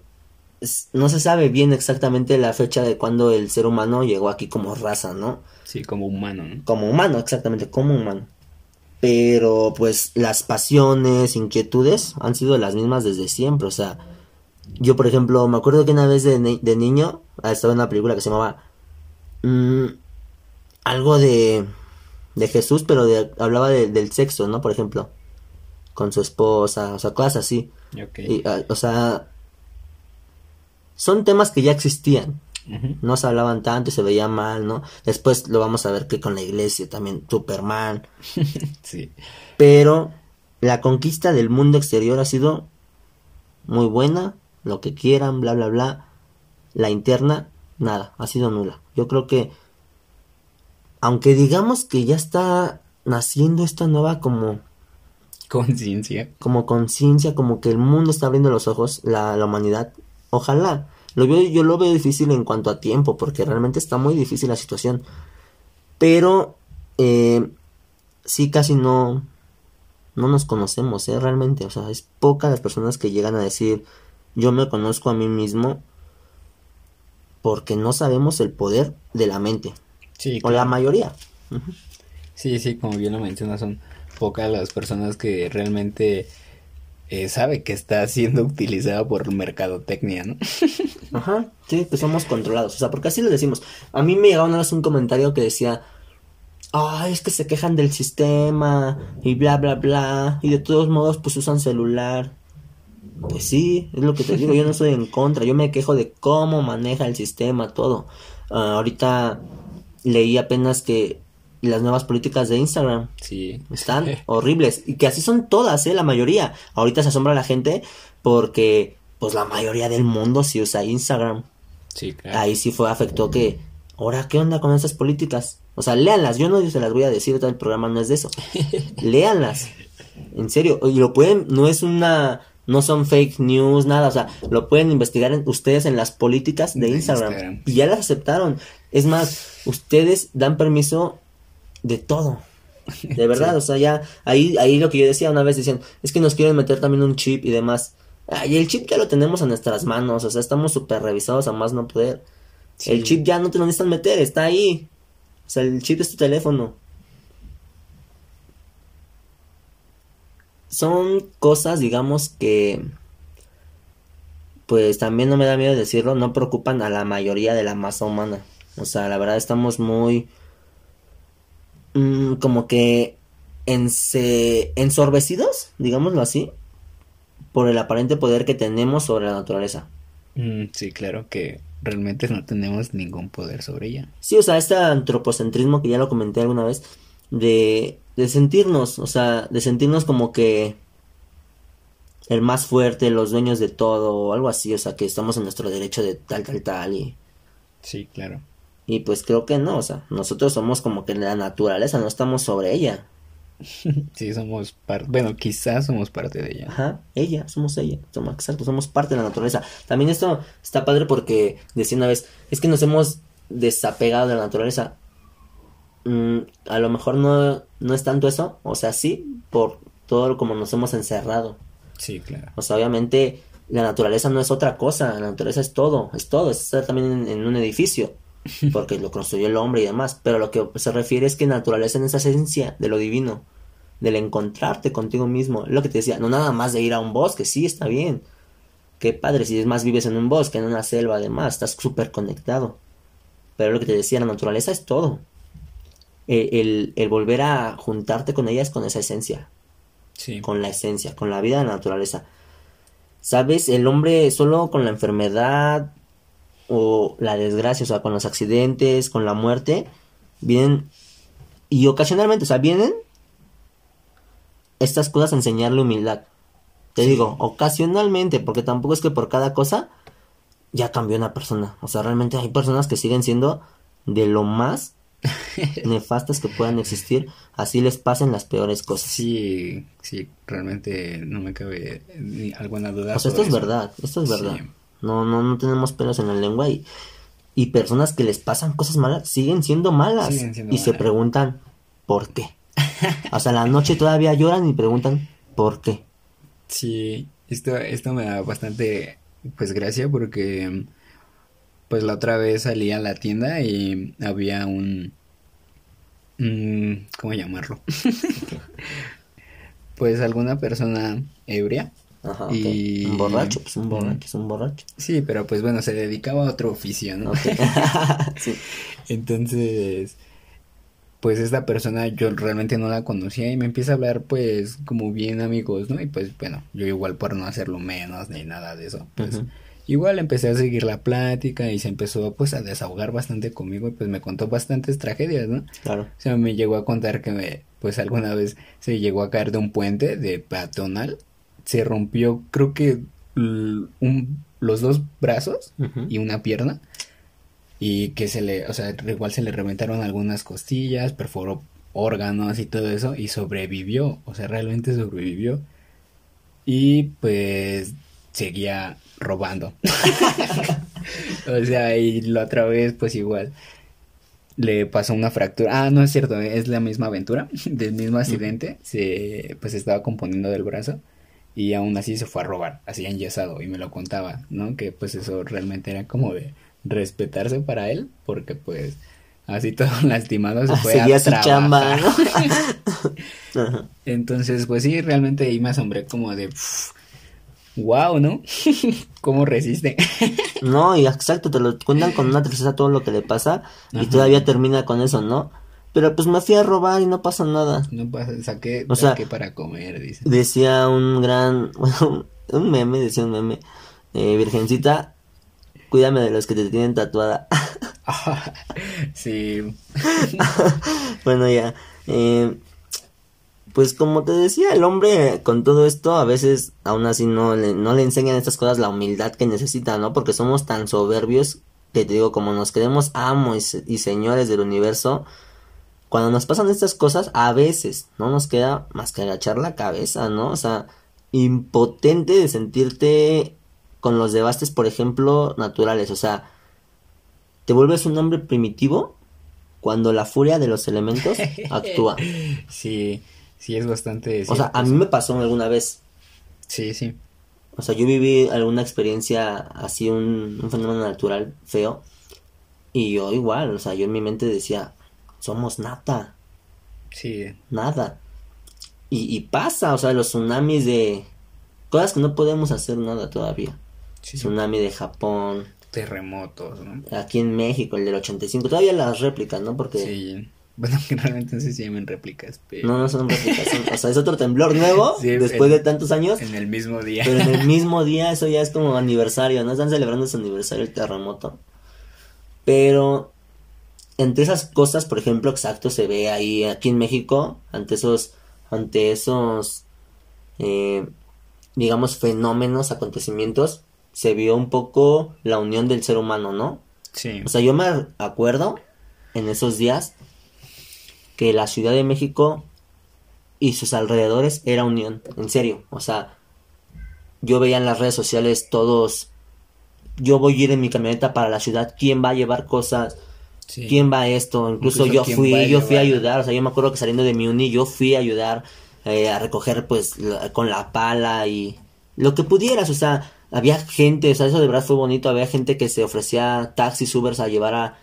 no se sabe bien exactamente la fecha de cuando el ser humano llegó aquí como raza, ¿no? Sí, como humano, ¿no? Como humano, exactamente, como humano. Pero pues las pasiones, inquietudes han sido las mismas desde siempre. O sea, yo por ejemplo me acuerdo que una vez de, de niño ah, estaba en una película que se llamaba mm, algo de, de Jesús, pero de, hablaba del sexo, ¿no? Por ejemplo, con su esposa, o sea, cosas así. Ah, o sea, son temas que ya existían. No se hablaban tanto y se veía mal, ¿no? Después lo vamos a ver que con la iglesia también, Superman. [LAUGHS] sí. Pero la conquista del mundo exterior ha sido muy buena, lo que quieran, bla, bla, bla. La interna, nada, ha sido nula. Yo creo que, aunque digamos que ya está naciendo esta nueva como... Conciencia. Como conciencia, como que el mundo está abriendo los ojos, la, la humanidad. Ojalá, lo veo, yo lo veo difícil en cuanto a tiempo, porque realmente está muy difícil la situación. Pero eh, sí casi no, no nos conocemos, ¿eh? Realmente, o sea, es pocas las personas que llegan a decir, yo me conozco a mí mismo, porque no sabemos el poder de la mente. Sí. O la mayoría. Sí, sí, como bien lo mencionas, son pocas las personas que realmente eh, sabe que está siendo utilizada por mercadotecnia, ¿no? [LAUGHS] Ajá, sí, que somos controlados. O sea, porque así lo decimos. A mí me vez un comentario que decía, ay, es que se quejan del sistema y bla, bla, bla. Y de todos modos, pues usan celular. Pues sí, es lo que te digo, yo no estoy en contra, yo me quejo de cómo maneja el sistema, todo. Ah, ahorita leí apenas que las nuevas políticas de Instagram. Sí. Están [LAUGHS] horribles. Y que así son todas, ¿eh? La mayoría. Ahorita se asombra la gente porque, pues, la mayoría del mundo sí usa Instagram. Sí, claro. Ahí sí fue, afectó que, ahora, ¿qué onda con esas políticas? O sea, léanlas. Yo no se las voy a decir, todo el programa no es de eso. [LAUGHS] léanlas. En serio. Y lo pueden, no es una, no son fake news, nada. O sea, lo pueden investigar ustedes en las políticas de, Instagram. Y ya las aceptaron. Es más, ustedes dan permiso de todo. [LAUGHS] De verdad, o sea, ya ahí, ahí lo que yo decía una vez decían, es que nos quieren meter también un chip y demás. y el chip ya lo tenemos en nuestras manos, o sea, estamos súper revisados a más no poder. El chip ya no te lo necesitan meter, está ahí. O sea, el chip es tu teléfono. Son cosas, digamos, que pues también no me da miedo decirlo, no preocupan a la mayoría de la masa humana. O sea, la verdad estamos muy Mm, como que ensorbecidos, digámoslo así, por el aparente poder que tenemos sobre la naturaleza. Mm, sí, claro que realmente no tenemos ningún poder sobre ella. Sí, o sea, este antropocentrismo que ya lo comenté alguna vez, de, de sentirnos, o sea, de sentirnos como que el más fuerte, los dueños de todo, o algo así, o sea, que estamos en nuestro derecho de tal, tal, tal, y... Sí, claro. Y pues creo que no, o sea, nosotros somos como que la naturaleza, no estamos sobre ella. [LAUGHS] Sí, somos parte, bueno, quizás somos parte de ella. Ajá, ella, somos ella, somos, exacto, somos parte de la naturaleza. También esto está padre porque decía una vez, es que nos hemos desapegado de la naturaleza. Mm, a lo mejor no, no es tanto eso, o sea, sí, por todo como nos hemos encerrado. Sí, claro. O sea, obviamente la naturaleza no es otra cosa, la naturaleza es todo, es todo, es estar también en un edificio [LAUGHS] porque lo construyó el hombre y demás, pero lo que se refiere es que naturaleza en esa esencia de lo divino, del encontrarte contigo mismo, lo que te decía, no nada más de ir a un bosque, sí, está bien, qué padre, si es más vives en un bosque, en una selva, además, estás súper conectado, pero lo que te decía, la naturaleza es todo, el, el, volver a juntarte con ella es con esa esencia, sí. con la esencia, con la vida de la naturaleza. ¿Sabes? El hombre solo con la enfermedad, o la desgracia, o sea, con los accidentes, con la muerte, vienen y ocasionalmente, o sea, vienen estas cosas enseñarle humildad. Te digo, ocasionalmente, porque tampoco es que por cada cosa ya cambió una persona. O sea, realmente hay personas que siguen siendo de lo más [LAUGHS] nefastas que puedan existir, así les pasen las peores cosas. Sí, sí, realmente no me cabe ni alguna duda. O sea, esto es verdad, esto es verdad. No, no, no tenemos pelos en la lengua y, y personas que les pasan cosas malas siguen siendo malas y se preguntan por qué. [LAUGHS] O sea, la noche todavía lloran y preguntan por qué. Sí, esto, esto me da bastante pues gracia porque pues la otra vez salí a la tienda y había un... ¿Cómo llamarlo? [LAUGHS] pues alguna persona ebria. Ajá, y... Un borracho, pues un borracho, es un borracho. Sí, pero pues bueno, se dedicaba a otro oficio, ¿no? [LAUGHS] sí. Entonces, pues esta persona yo realmente no la conocía y me empieza a hablar pues como bien amigos, ¿no? Y pues bueno, yo igual por no hacerlo menos ni nada de eso, pues... Igual empecé a seguir la plática y se empezó pues a desahogar bastante conmigo y pues me contó bastantes tragedias, ¿no? Claro. O sea, me llegó a contar que me, pues alguna vez se llegó a caer de un puente de peatonal, se rompió creo que un, los dos brazos y una pierna y que se le, o sea, igual se le reventaron algunas costillas, perforó órganos y todo eso y sobrevivió, o sea, realmente sobrevivió. Y pues seguía robando. [LAUGHS] o sea, y la otra vez, pues igual, le pasó una fractura. Ah, no es cierto, es la misma aventura, [LAUGHS] del mismo accidente, se, pues estaba componiendo del brazo y aún así se fue a robar, así enyesado, y me lo contaba, ¿no? Que pues eso realmente era como de respetarse para él, porque pues así todo [LAUGHS] lastimado se fue a su chamba, ¿no? [LAUGHS] Entonces, pues sí, realmente ahí me asombré como de wow, ¿no? [LAUGHS] ¿Cómo resiste? no, y exacto, te lo cuentan con una tristeza todo lo que le pasa y todavía termina con eso, ¿no? Pero pues me fui a robar y no pasa nada. No pasa, saqué, para comer, dice. Decía un gran, [LAUGHS] un meme, decía un meme, eh, Virgencita, cuídame de los que te tienen tatuada. [LAUGHS] sí. [LAUGHS] bueno, ya. Eh, pues como te decía, el hombre con todo esto a veces aún así no le, no le enseñan estas cosas la humildad que necesita, ¿no? Porque somos tan soberbios que te digo, como nos queremos amos y, señores del universo, cuando nos pasan estas cosas, a veces no nos queda más que agachar la cabeza, ¿no? O sea, impotente de sentirte con los devastes, por ejemplo, naturales. O sea, te vuelves un hombre primitivo cuando la furia de los elementos [LAUGHS] actúa. Sí. Sí, es bastante... O sea, a mí me pasó alguna vez. Sí, sí. O sea, yo viví alguna experiencia así, un, fenómeno natural feo. Y yo igual, o sea, yo en mi mente decía, somos nata. Sí. Nada. Y, y pasa, o sea, los tsunamis de... Cosas que no podemos hacer nada todavía. Sí. Tsunami de Japón. Terremotos, ¿no? Aquí en México, el del 85. Todavía las réplicas, ¿no? Porque... Sí bueno, que [LAUGHS] realmente no sé si llaman réplicas, pero... No, no son réplicas, o sea, es otro temblor nuevo, [LAUGHS] después de tantos años. En el mismo día. Pero en el [LAUGHS] mismo día, eso ya es como aniversario, ¿no? Están celebrando su aniversario el terremoto. Pero, entre esas cosas, por ejemplo, exacto, se ve ahí, aquí en México, ante esos, ante esos, eh, digamos, fenómenos, acontecimientos, se vio un poco la unión del ser humano, ¿no? Sí. O sea, yo me acuerdo en esos días que la Ciudad de México y sus alrededores era unión, en serio, o sea, yo veía en las redes sociales todos, yo voy a ir en mi camioneta para la ciudad, ¿quién va a llevar cosas? ¿Quién va a esto? Incluso, yo fui, yo fui a ayudar, o sea, yo me acuerdo que saliendo de mi uni yo fui a ayudar eh, a recoger pues con la pala y lo que pudieras, o sea, había gente, o sea, eso de verdad fue bonito, había gente que se ofrecía taxis, Ubers a llevar a,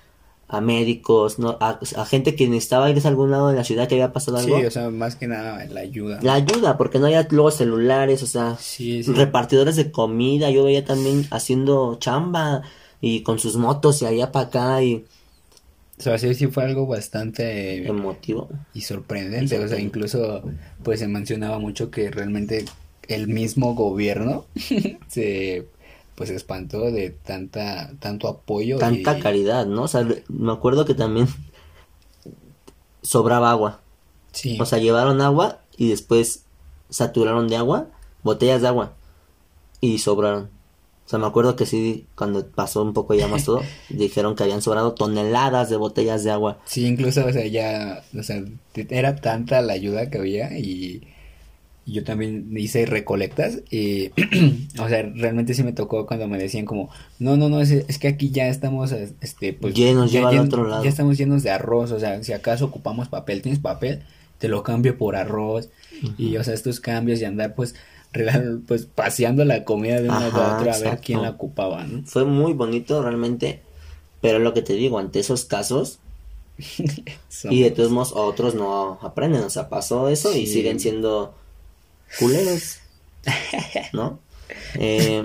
a médicos, ¿no? A, gente que necesitaba ir a algún lado de la ciudad que había pasado algo. Sí, o sea, más que nada la ayuda. La ayuda, porque no había luego celulares, o sea, repartidores de comida, yo veía también haciendo chamba y con sus motos y allá para acá y... O sea, sí, sí fue algo bastante... Emotivo. Y sorprendente, o sea, incluso pues se mencionaba mucho que realmente el mismo gobierno [LAUGHS] se pues espantó de tanta tanto apoyo tanta caridad no o sea me acuerdo que también sobraba agua sí o sea llevaron agua y después saturaron de agua, botellas de agua, y sobraron. O sea, me acuerdo que sí, cuando pasó un poco ya más todo, [LAUGHS] dijeron que habían sobrado toneladas de botellas de agua. Sí, incluso, o sea, ya, o sea, era tanta la ayuda que había y yo también hice recolectas y, [CLEARS THROAT] o sea, realmente sí me tocó cuando me decían como, no, no, no, es, es que aquí ya estamos, este, pues, llenos, ya, al otro lado. ya estamos llenos de arroz, o sea, si acaso ocupamos papel, tienes papel, te lo cambio por arroz y, o sea, estos cambios y andar, pues, pues, paseando la comida de una a otra a ver quién la ocupaba, ¿no? Fue muy bonito realmente, pero lo que te digo, ante esos casos, [LAUGHS] y de todos modos otros no aprenden, o sea, pasó eso y siguen siendo culeros, ¿no? Eh,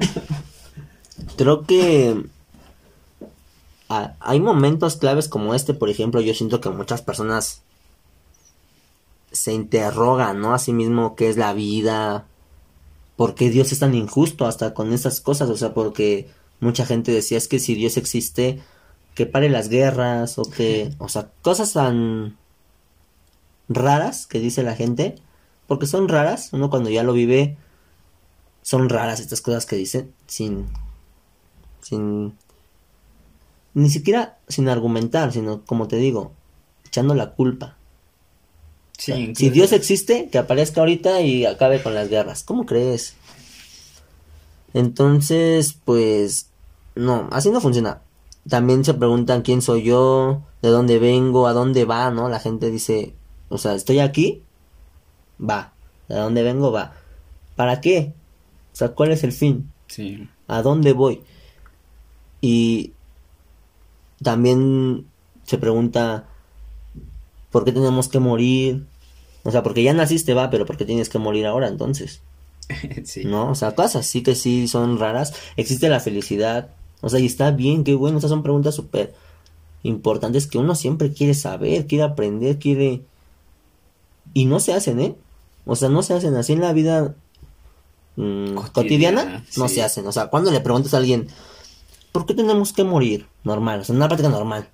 creo que hay momentos claves como este, por ejemplo, yo siento que muchas personas se interrogan, ¿no? A sí mismo qué es la vida, por qué Dios es tan injusto hasta con esas cosas, o sea, porque mucha gente decía es que si Dios existe, que pare las guerras o que, o sea, cosas tan raras que dice la gente porque son raras, uno cuando ya lo vive, son raras estas cosas que dicen sin, sin, ni siquiera sin argumentar, sino como te digo, echando la culpa. Si Dios existe, que aparezca ahorita y acabe con las guerras. ¿Cómo crees? Entonces, pues, no, así no funciona. También se preguntan quién soy yo, de dónde vengo, a dónde va, ¿no? La gente dice, o sea, estoy aquí va. ¿De dónde vengo? Va. ¿Para qué? O sea, ¿cuál es el fin? Sí. ¿A dónde voy? Y también se pregunta, ¿por qué tenemos que morir? O sea, porque ya naciste, va, pero ¿por qué tienes que morir ahora entonces? [LAUGHS] sí. ¿No? O sea, cosas sí que sí son raras. Existe la felicidad. O sea, y está bien, qué bueno. Esas son preguntas súper importantes que uno siempre quiere saber, quiere aprender, quiere... Y no se hacen, ¿eh? O sea, no se hacen así en la vida mm, cotidiana, no se hacen. O sea, cuando le preguntas a alguien, ¿por qué tenemos que morir? Normal, o sea, una práctica normal.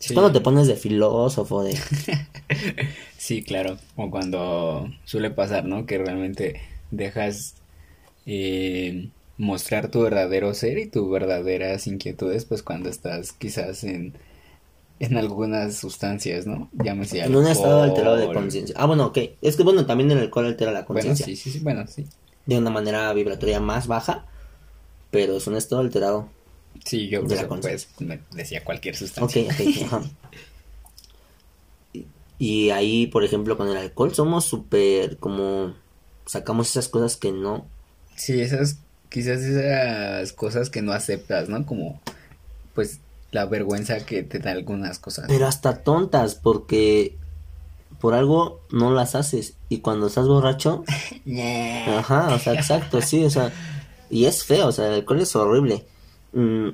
Es cuando te pones de filósofo, de... [LAUGHS] sí, claro, o cuando suele pasar, ¿no? Que realmente dejas eh, mostrar tu verdadero ser y tus verdaderas inquietudes, pues cuando estás quizás en en algunas sustancias, ¿no? Llámese En un estado alterado de conciencia. Ah, bueno, ok. Es que bueno, también el alcohol altera la conciencia. Bueno, sí, sí, sí, bueno, sí. De una manera vibratoria más baja, pero es un estado alterado. Sí, yo de pues, me decía cualquier sustancia. Ok, ok, [LAUGHS] y, ahí, por ejemplo, con el alcohol somos súper como sacamos esas cosas que no. Sí, esas, quizás esas cosas que no aceptas, ¿no? Como, pues, la vergüenza que te da algunas cosas. Pero hasta tontas, porque por algo no las haces. Y cuando estás borracho. [LAUGHS] ajá, o sea, exacto, sí, o sea. Y es feo, o sea, el alcohol es horrible. Mm,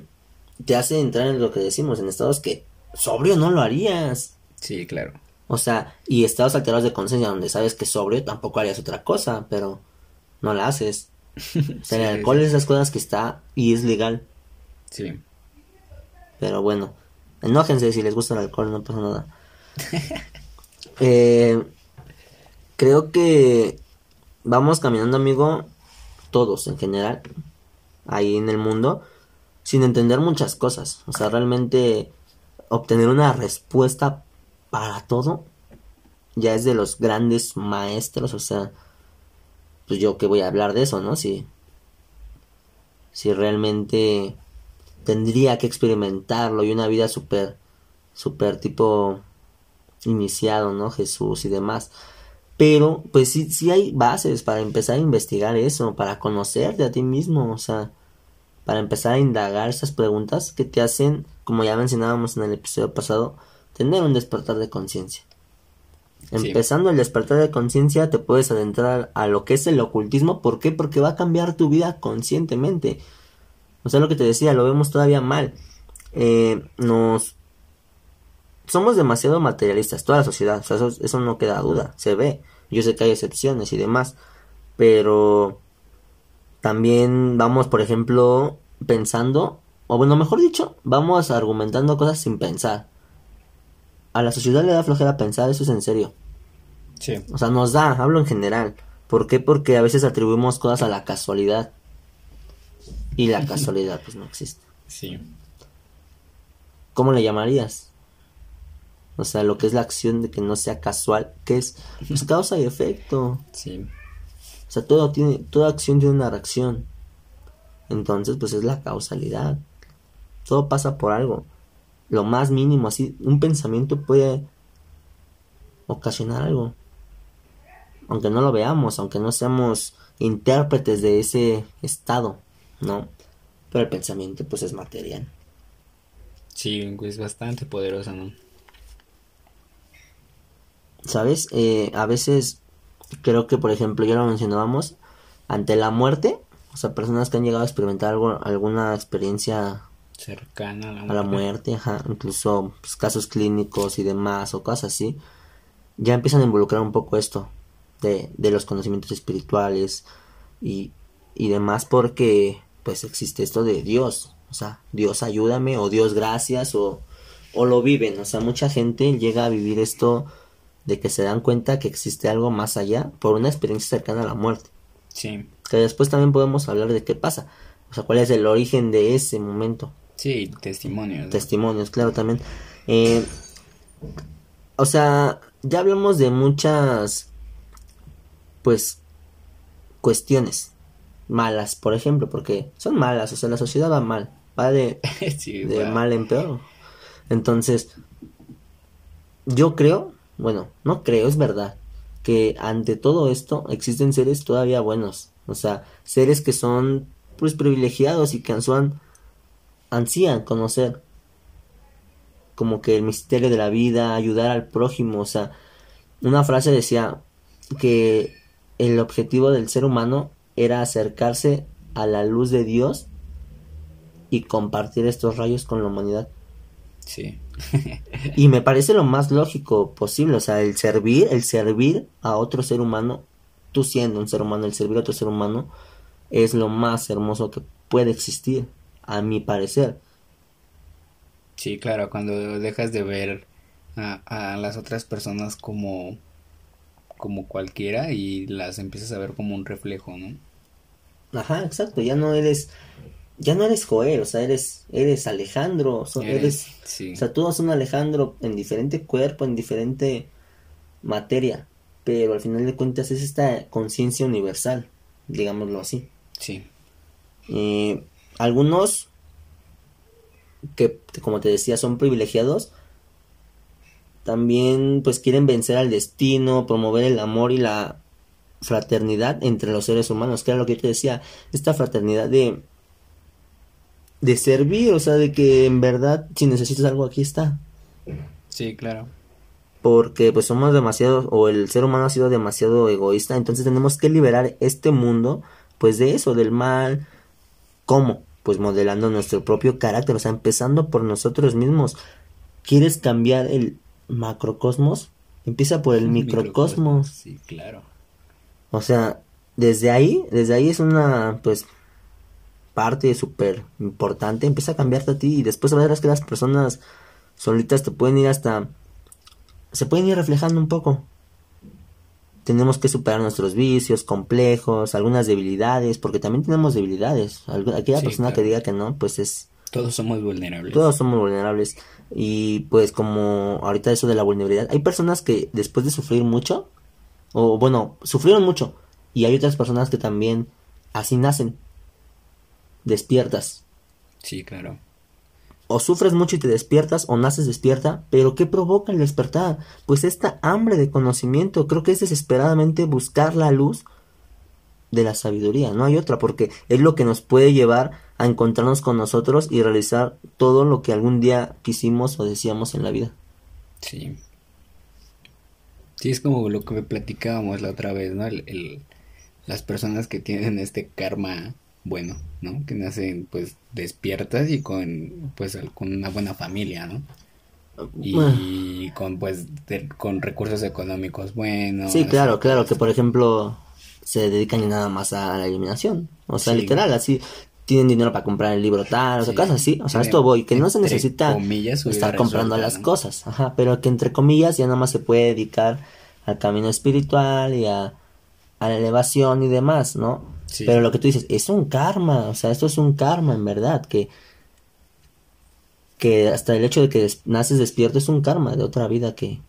te hace entrar en lo que decimos, en estados que sobrio no lo harías. Sí, claro. O sea, y estados alterados de conciencia donde sabes que sobrio tampoco harías otra cosa, pero no la haces. [LAUGHS] O sea, el alcohol es esas cosas que está y es legal. Sí. Pero bueno, enójense si les gusta el alcohol, no pasa nada. [LAUGHS] eh, creo que vamos caminando, amigo, todos en general, ahí en el mundo, sin entender muchas cosas. O sea, realmente obtener una respuesta para todo ya es de los grandes maestros. O sea, pues yo que voy a hablar de eso, ¿no? Si, si realmente tendría que experimentarlo y una vida súper, súper tipo iniciado, ¿no? Jesús y demás. Pero, pues sí, sí hay bases para empezar a investigar eso, para conocerte a ti mismo, o sea, para empezar a indagar esas preguntas que te hacen, como ya mencionábamos en el episodio pasado, tener un despertar de conciencia. Empezando el despertar de conciencia, te puedes adentrar a lo que es el ocultismo. ¿Por qué? Porque va a cambiar tu vida conscientemente. O sea, lo que te decía, lo vemos todavía mal. Eh, nos... Somos demasiado materialistas, toda la sociedad, o sea, eso, eso no queda duda, se ve. Yo sé que hay excepciones y demás, pero también vamos, por ejemplo, pensando, o bueno, mejor dicho, vamos argumentando cosas sin pensar. A la sociedad le da flojera pensar, eso es en serio. Sí. O sea, nos da, hablo en general. ¿Por qué? Porque a veces atribuimos cosas a la casualidad. Y la [LAUGHS] casualidad pues no existe. Sí. ¿Cómo le llamarías? O sea, lo que es la acción de que no sea casual, que es pues, [LAUGHS] causa y efecto. Sí. O sea, todo tiene, toda acción tiene una reacción. Entonces, pues es la causalidad. Todo pasa por algo. Lo más mínimo, así, un pensamiento puede ocasionar algo. Aunque no lo veamos, aunque no seamos intérpretes de ese estado, ¿no? Pero el pensamiento, pues es material. Sí, es bastante poderoso, ¿no? ¿Sabes? Eh, a veces creo que, por ejemplo, ya lo mencionábamos, ante la muerte, o sea, personas que han llegado a experimentar algo, alguna experiencia cercana a la muerte, a la muerte ajá, incluso pues, casos clínicos y demás o cosas así, ya empiezan a involucrar un poco esto de, de los conocimientos espirituales y, y demás porque pues existe esto de Dios, o sea, Dios ayúdame o Dios gracias o, o lo viven, o sea, mucha gente llega a vivir esto de que se dan cuenta que existe algo más allá por una experiencia cercana a la muerte. Sí. Que después también podemos hablar de qué pasa. O sea, cuál es el origen de ese momento. Sí, testimonios. Testimonios, claro, también. Eh, o sea, ya hablamos de muchas, pues, cuestiones malas, por ejemplo, porque son malas, o sea, la sociedad va mal, va de, [LAUGHS] de mal en peor. Entonces, yo creo bueno, no creo, es verdad, que ante todo esto existen seres todavía buenos, o sea, seres que son pues privilegiados y que ansían, ansían conocer como que el misterio de la vida, ayudar al prójimo, o sea, una frase decía que el objetivo del ser humano era acercarse a la luz de Dios y compartir estos rayos con la humanidad. Sí. [LAUGHS] y me parece lo más lógico posible, o sea, el servir, el servir a otro ser humano, tú siendo un ser humano, el servir a otro ser humano es lo más hermoso que puede existir, a mi parecer. Sí, claro, cuando dejas de ver a, a las otras personas como como cualquiera y las empiezas a ver como un reflejo, ¿no? Ajá, exacto, ya no eres ya no eres Joel, o sea, eres, eres Alejandro, o sea, eres, o sea, eres un Alejandro en diferente cuerpo, en diferente materia, pero al final de cuentas es esta conciencia universal, digámoslo así. Sí. Eh, algunos que, como te decía, son privilegiados, también pues quieren vencer al destino, promover el amor y la fraternidad entre los seres humanos, que era lo que yo te decía, esta fraternidad de de servir, o sea, de que en verdad si necesitas algo aquí está. Sí, claro. Porque pues somos demasiado, o el ser humano ha sido demasiado egoísta, entonces tenemos que liberar este mundo, pues de eso, del mal. ¿Cómo? Pues modelando nuestro propio carácter, o sea, empezando por nosotros mismos. ¿Quieres cambiar el macrocosmos? Empieza por el microcosmos. Sí, claro. O sea, desde ahí, desde ahí es una, pues, parte súper importante, empieza a cambiarte a ti y después verás que las personas solitas te pueden ir hasta... se pueden ir reflejando un poco. Tenemos que superar nuestros vicios complejos, algunas debilidades, porque también tenemos debilidades. Aquella persona que diga que no, pues es... Todos somos vulnerables. Todos somos vulnerables. Y pues como ahorita eso de la vulnerabilidad, hay personas que después de sufrir mucho, o bueno, sufrieron mucho, y hay otras personas que también así nacen despiertas. Sí, claro. O sufres mucho y te despiertas, o naces despierta, pero ¿qué provoca el despertar? Pues esta hambre de conocimiento, creo que es desesperadamente buscar la luz de la sabiduría, no hay otra, porque es lo que nos puede llevar a encontrarnos con nosotros y realizar todo lo que algún día quisimos o decíamos en la vida. Sí. Sí, es como lo que platicábamos la otra vez, ¿no? el, las personas que tienen este karma bueno, ¿no? Que nacen pues despiertas y con pues con una buena familia, ¿no? Y con pues con recursos económicos buenos. Sí, claro, claro, que por ejemplo se dedican nada más a la iluminación, o sea, literal, así tienen dinero para comprar el libro tal, o sea, cosas así, o sea, esto voy, que no se necesita estar comprando las cosas, ajá, pero que entre comillas ya nada más se puede dedicar al camino espiritual y a a la elevación y demás, ¿no? Sí. Pero lo que tú dices, es un karma, o sea, esto es un karma en verdad, que, que hasta el hecho de que des- naces despierto es un karma de otra vida que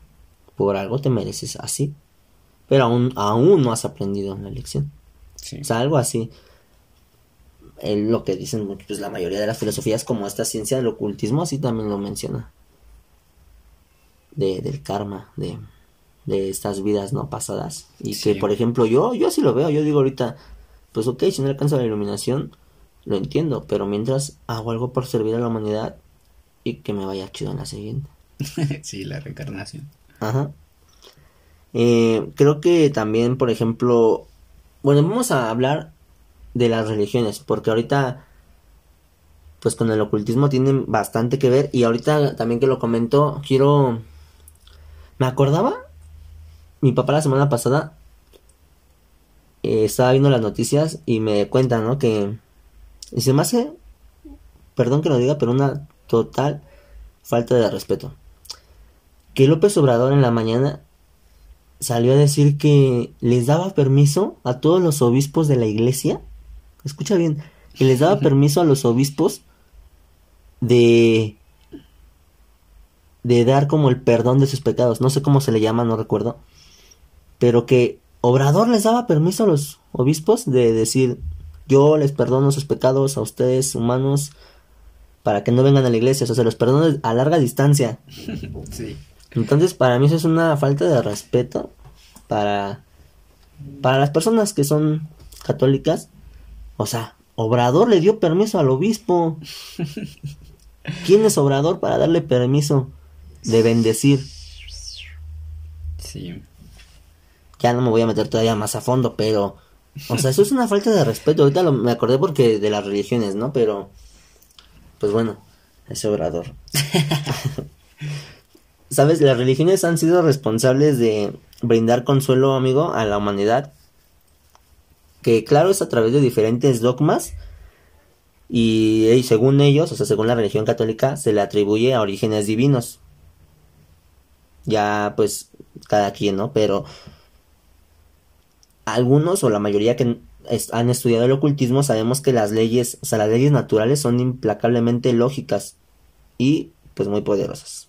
por algo te mereces así. Pero aún, aún no has aprendido la lección. Sí. O sea, algo así. El- lo que dicen pues la mayoría de las filosofías, como esta ciencia del ocultismo, así también lo menciona. De, del karma, de, de estas vidas no pasadas. Y Sí. que, por ejemplo, yo, yo así lo veo, yo digo ahorita, pues ok, si no alcanzo la iluminación, lo entiendo, pero mientras hago algo por servir a la humanidad y que me vaya chido en la siguiente. [LAUGHS] sí, la reencarnación. Ajá. Eh, creo que también, por ejemplo, bueno, vamos a hablar de las religiones, porque ahorita, pues con el ocultismo tienen bastante que ver, y ahorita también que lo comento, quiero, me acordaba, mi papá la semana pasada eh, estaba viendo las noticias y me cuenta, ¿no? Que, y se me hace, perdón que lo diga, pero una total falta de respeto que López Obrador en la mañana salió a decir que les daba permiso a todos los obispos de la iglesia, escucha bien, que les daba permiso a los obispos de de dar como el perdón de sus pecados, no sé cómo se le llama, no recuerdo, pero que Obrador les daba permiso a los obispos de decir, yo les perdono sus pecados a ustedes humanos para que no vengan a la iglesia, o sea, se los perdono a larga distancia. [LAUGHS] Sí. Entonces, para mí eso es una falta de respeto para, para las personas que son católicas. O sea, Obrador le dio permiso al obispo. [LAUGHS] ¿Quién es Obrador para darle permiso de bendecir? Sí. Ya no me voy a meter todavía más a fondo, pero... O sea, eso es una falta de respeto. Ahorita lo- me acordé porque de las religiones, ¿no? Pero... Pues bueno, ese Obrador. [LAUGHS] ¿Sabes? Las religiones han sido responsables de brindar consuelo, amigo, a la humanidad. Que claro es a través de diferentes dogmas. Y, y según ellos, o sea, según la religión católica, se le atribuye a orígenes divinos. Ya, pues, cada quien, ¿no? Pero algunos o la mayoría que han estudiado el ocultismo sabemos que las leyes, o sea, las leyes naturales son implacablemente lógicas y pues muy poderosas.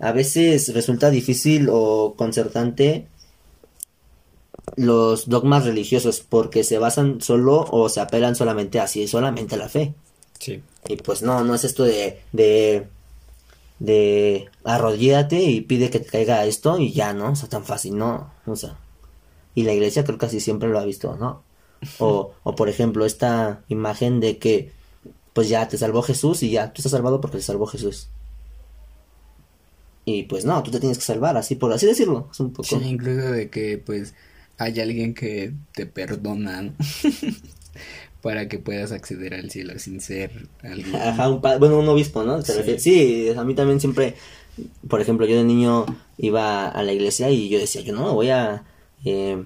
A veces resulta difícil o concertante los dogmas religiosos porque se basan solo o se apelan solamente así, solamente a la fe. Sí. Y pues no, no es esto de, de, de arrodíllate y pide que te caiga esto y ya, ¿no? O sea, tan fácil, ¿no? O sea, y la iglesia creo que así siempre lo ha visto, ¿no? O, o por ejemplo, esta imagen de que, pues ya te salvó Jesús y ya, tú estás salvado porque te salvó Jesús. Y pues no, tú te tienes que salvar, así por así decirlo. Es un poco. Sí, incluso de que pues hay alguien que te perdona, ¿no? [LAUGHS] Para que puedas acceder al cielo sin ser alguien. Ajá, un bueno, un obispo, ¿no? ¿Te Sí. a mí también siempre, por ejemplo, yo de niño iba a la iglesia y yo decía, yo no me voy a, eh,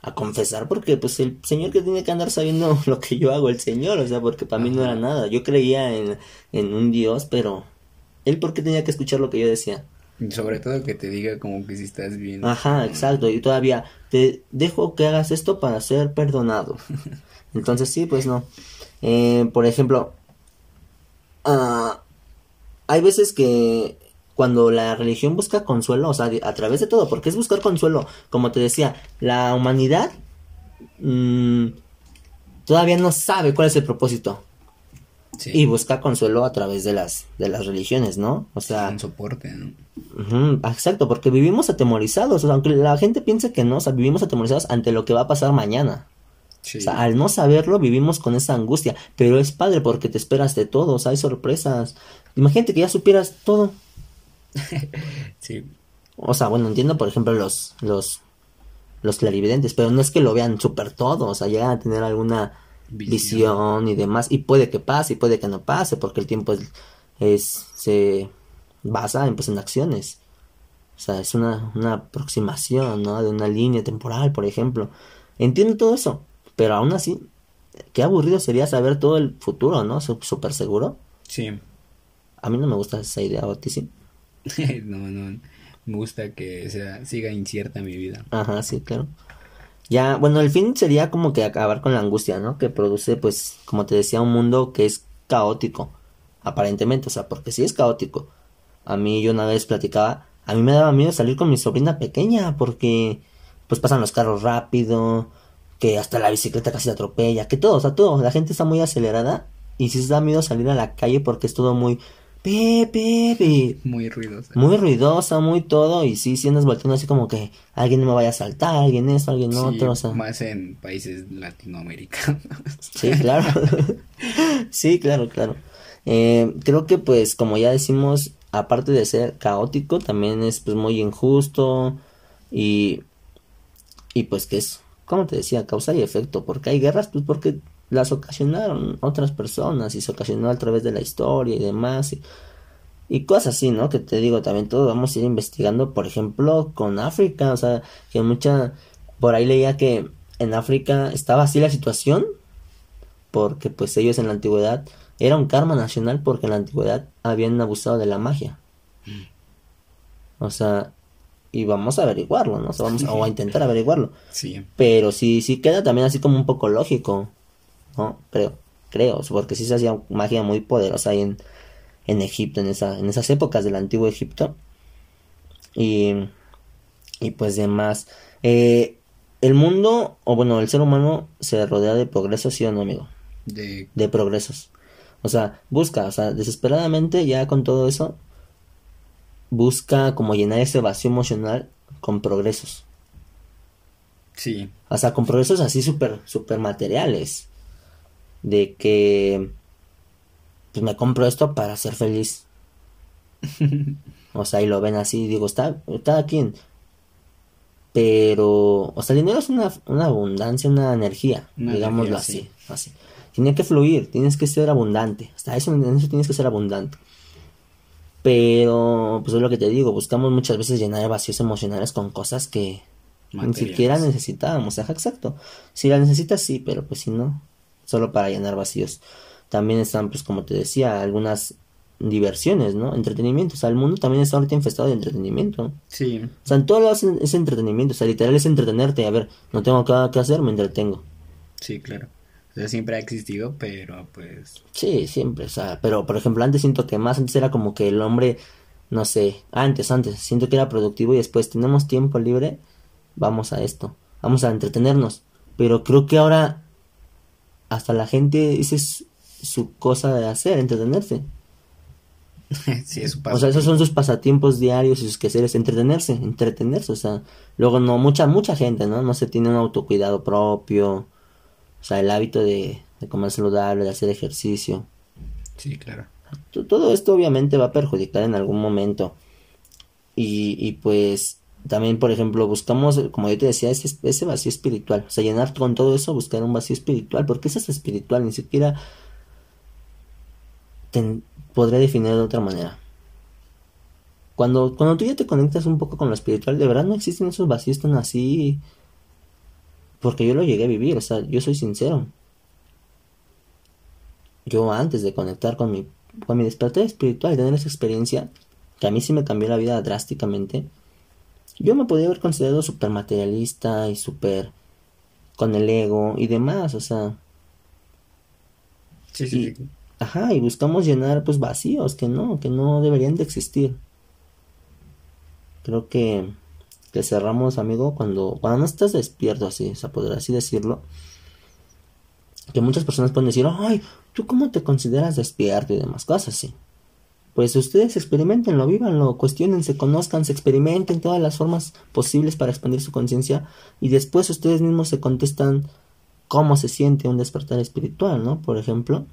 a confesar porque pues el señor que tiene que andar sabiendo [LAUGHS] lo que yo hago, el señor, o sea, porque para mí no era nada. Yo creía en, en un Dios, pero él por qué tenía que escuchar lo que yo decía. Sobre todo que te diga como que si estás bien. Ajá, exacto, y todavía te dejo que hagas esto para ser perdonado. [LAUGHS] Entonces sí, pues no. Eh, por ejemplo, ah, hay veces que cuando la religión busca consuelo, o sea, a través de todo, porque es buscar consuelo, como te decía, la humanidad mm, todavía no sabe cuál es el propósito Sí. y busca consuelo a través de las de las religiones, ¿no? O sea, un soporte, ¿no? Exacto, porque vivimos atemorizados, o sea, aunque la gente piense que no, o sea, vivimos atemorizados ante lo que va a pasar mañana. Sí. O sea, al no saberlo vivimos con esa angustia, pero es padre porque te esperas de todo, o sea, hay sorpresas. Imagínate que ya supieras todo. [LAUGHS] Sí. O sea, bueno, entiendo, por ejemplo, los los los clarividentes, pero no es que lo vean súper todo, o sea, llegan a tener alguna Visión. visión y demás, y puede que pase y puede que no pase, porque el tiempo es, es se basa en, pues, en acciones. O sea, es una, una aproximación, ¿no? De una línea temporal, por ejemplo. Entiendo todo eso, pero aún así, qué aburrido sería saber todo el futuro, ¿no? Sú- Súper seguro. Sí. A mí no me gusta esa idea, ¿a ti sí? [LAUGHS] no, no. Me gusta que sea, siga incierta mi vida. Ajá, sí, claro. ya, bueno, el fin sería como que acabar con la angustia, ¿no? Que produce, pues, como te decía, un mundo que es caótico, aparentemente, o sea, porque sí es caótico. A mí yo una vez platicaba, a mí me daba miedo salir con mi sobrina pequeña porque pues pasan los carros rápido, que hasta la bicicleta casi atropella, que todo, o sea, todo, la gente está muy acelerada y si se da miedo salir a la calle porque es todo muy Pepe, muy ruidosa. Muy ruidosa, muy todo y sí, si andas volteando así como que alguien me vaya a saltar, alguien esto, alguien otro, o sea. más en países latinoamericanos. Sí, claro. [LAUGHS] sí, claro, claro. Eh, creo que pues como ya decimos, aparte de ser caótico, también es pues muy injusto y y pues que es, como te decía, causa y efecto, porque hay guerras, pues porque las ocasionaron otras personas y se ocasionó a través de la historia y demás y, y cosas así, ¿no? Que te digo, también todo vamos a ir investigando, por ejemplo, con África, o sea, que mucha, por ahí leía que en África estaba así la situación, porque pues ellos en la antigüedad era un karma nacional porque en la antigüedad habían abusado de la magia. Mm. O sea, y vamos a averiguarlo, ¿no? O, vamos a, a intentar averiguarlo. Sí. Pero sí, sí queda también así como un poco lógico, ¿no? Creo, creo, porque sí se hacía magia muy poderosa ahí en, en Egipto, en, esa, en esas épocas del antiguo Egipto. Y, y pues demás. Eh, el mundo, o bueno, el ser humano se rodea de progresos, ¿sí o no, amigo? De... de progresos. O sea, busca, o sea, desesperadamente ya con todo eso, busca como llenar ese vacío emocional con progresos. Sí. O sea, con progresos así súper, súper materiales. De que, pues me compro esto para ser feliz. [LAUGHS] o sea, y lo ven así, digo, está, está aquí. Pero, o sea, el dinero es una, una abundancia, una energía, digámoslo así, así. Tiene que fluir, tienes que ser abundante. Hasta eso, en eso tienes que ser abundante. Pero, pues es lo que te digo, buscamos muchas veces llenar vacíos emocionales con cosas que ni siquiera necesitábamos. Ajá, exacto. Si las necesitas, sí, pero pues si no, solo para llenar vacíos. También están, pues como te decía, algunas diversiones, ¿no? Entretenimiento. O sea, el mundo también está ahorita infestado de entretenimiento. Sí. O sea, en todo lado es entretenimiento. O sea, literal es entretenerte. A ver, no tengo nada que hacer, me entretengo. Sí, claro siempre ha existido, pero pues... Sí, siempre, o sea, pero por ejemplo, antes siento que más, antes era como que el hombre, no sé, antes, antes, siento que era productivo y después tenemos tiempo libre, vamos a esto, vamos a entretenernos. Pero creo que ahora hasta la gente, esa es su cosa de hacer, entretenerse. [LAUGHS] sí, es su o sea, esos son sus pasatiempos diarios y sus quehaceres, entretenerse, entretenerse, o sea, luego no, mucha, mucha gente, ¿no? No se tiene un autocuidado propio, o sea, el hábito de, comer saludable, de hacer ejercicio. Sí, claro. Todo esto obviamente va a perjudicar en algún momento. Y, y pues también, por ejemplo, buscamos, como yo te decía, ese, ese vacío espiritual. O sea, llenar con todo eso, buscar un vacío espiritual. Porque eso es espiritual, ni siquiera te, podré definir de otra manera. Cuando, cuando tú ya te conectas un poco con lo espiritual, de verdad no existen esos vacíos tan así porque yo lo llegué a vivir, o sea, yo soy sincero. Yo antes de conectar con mi, con mi despertar espiritual y tener esa experiencia, que a mí sí me cambió la vida drásticamente, yo me podía haber considerado súper materialista y súper con el ego y demás, o sea. Sí, sí, sí. Ajá, y buscamos llenar pues vacíos que no, que no deberían de existir. Creo que que cerramos, amigo, cuando, cuando no estás despierto, así, o sea, poder así decirlo, que muchas personas pueden decir, ay, ¿tú cómo te consideras despierto y demás cosas así? Pues ustedes experimentenlo, vívanlo, cuestionense, conozcan, se experimenten todas las formas posibles para expandir su conciencia y después ustedes mismos se contestan cómo se siente un despertar espiritual, ¿no? Por ejemplo,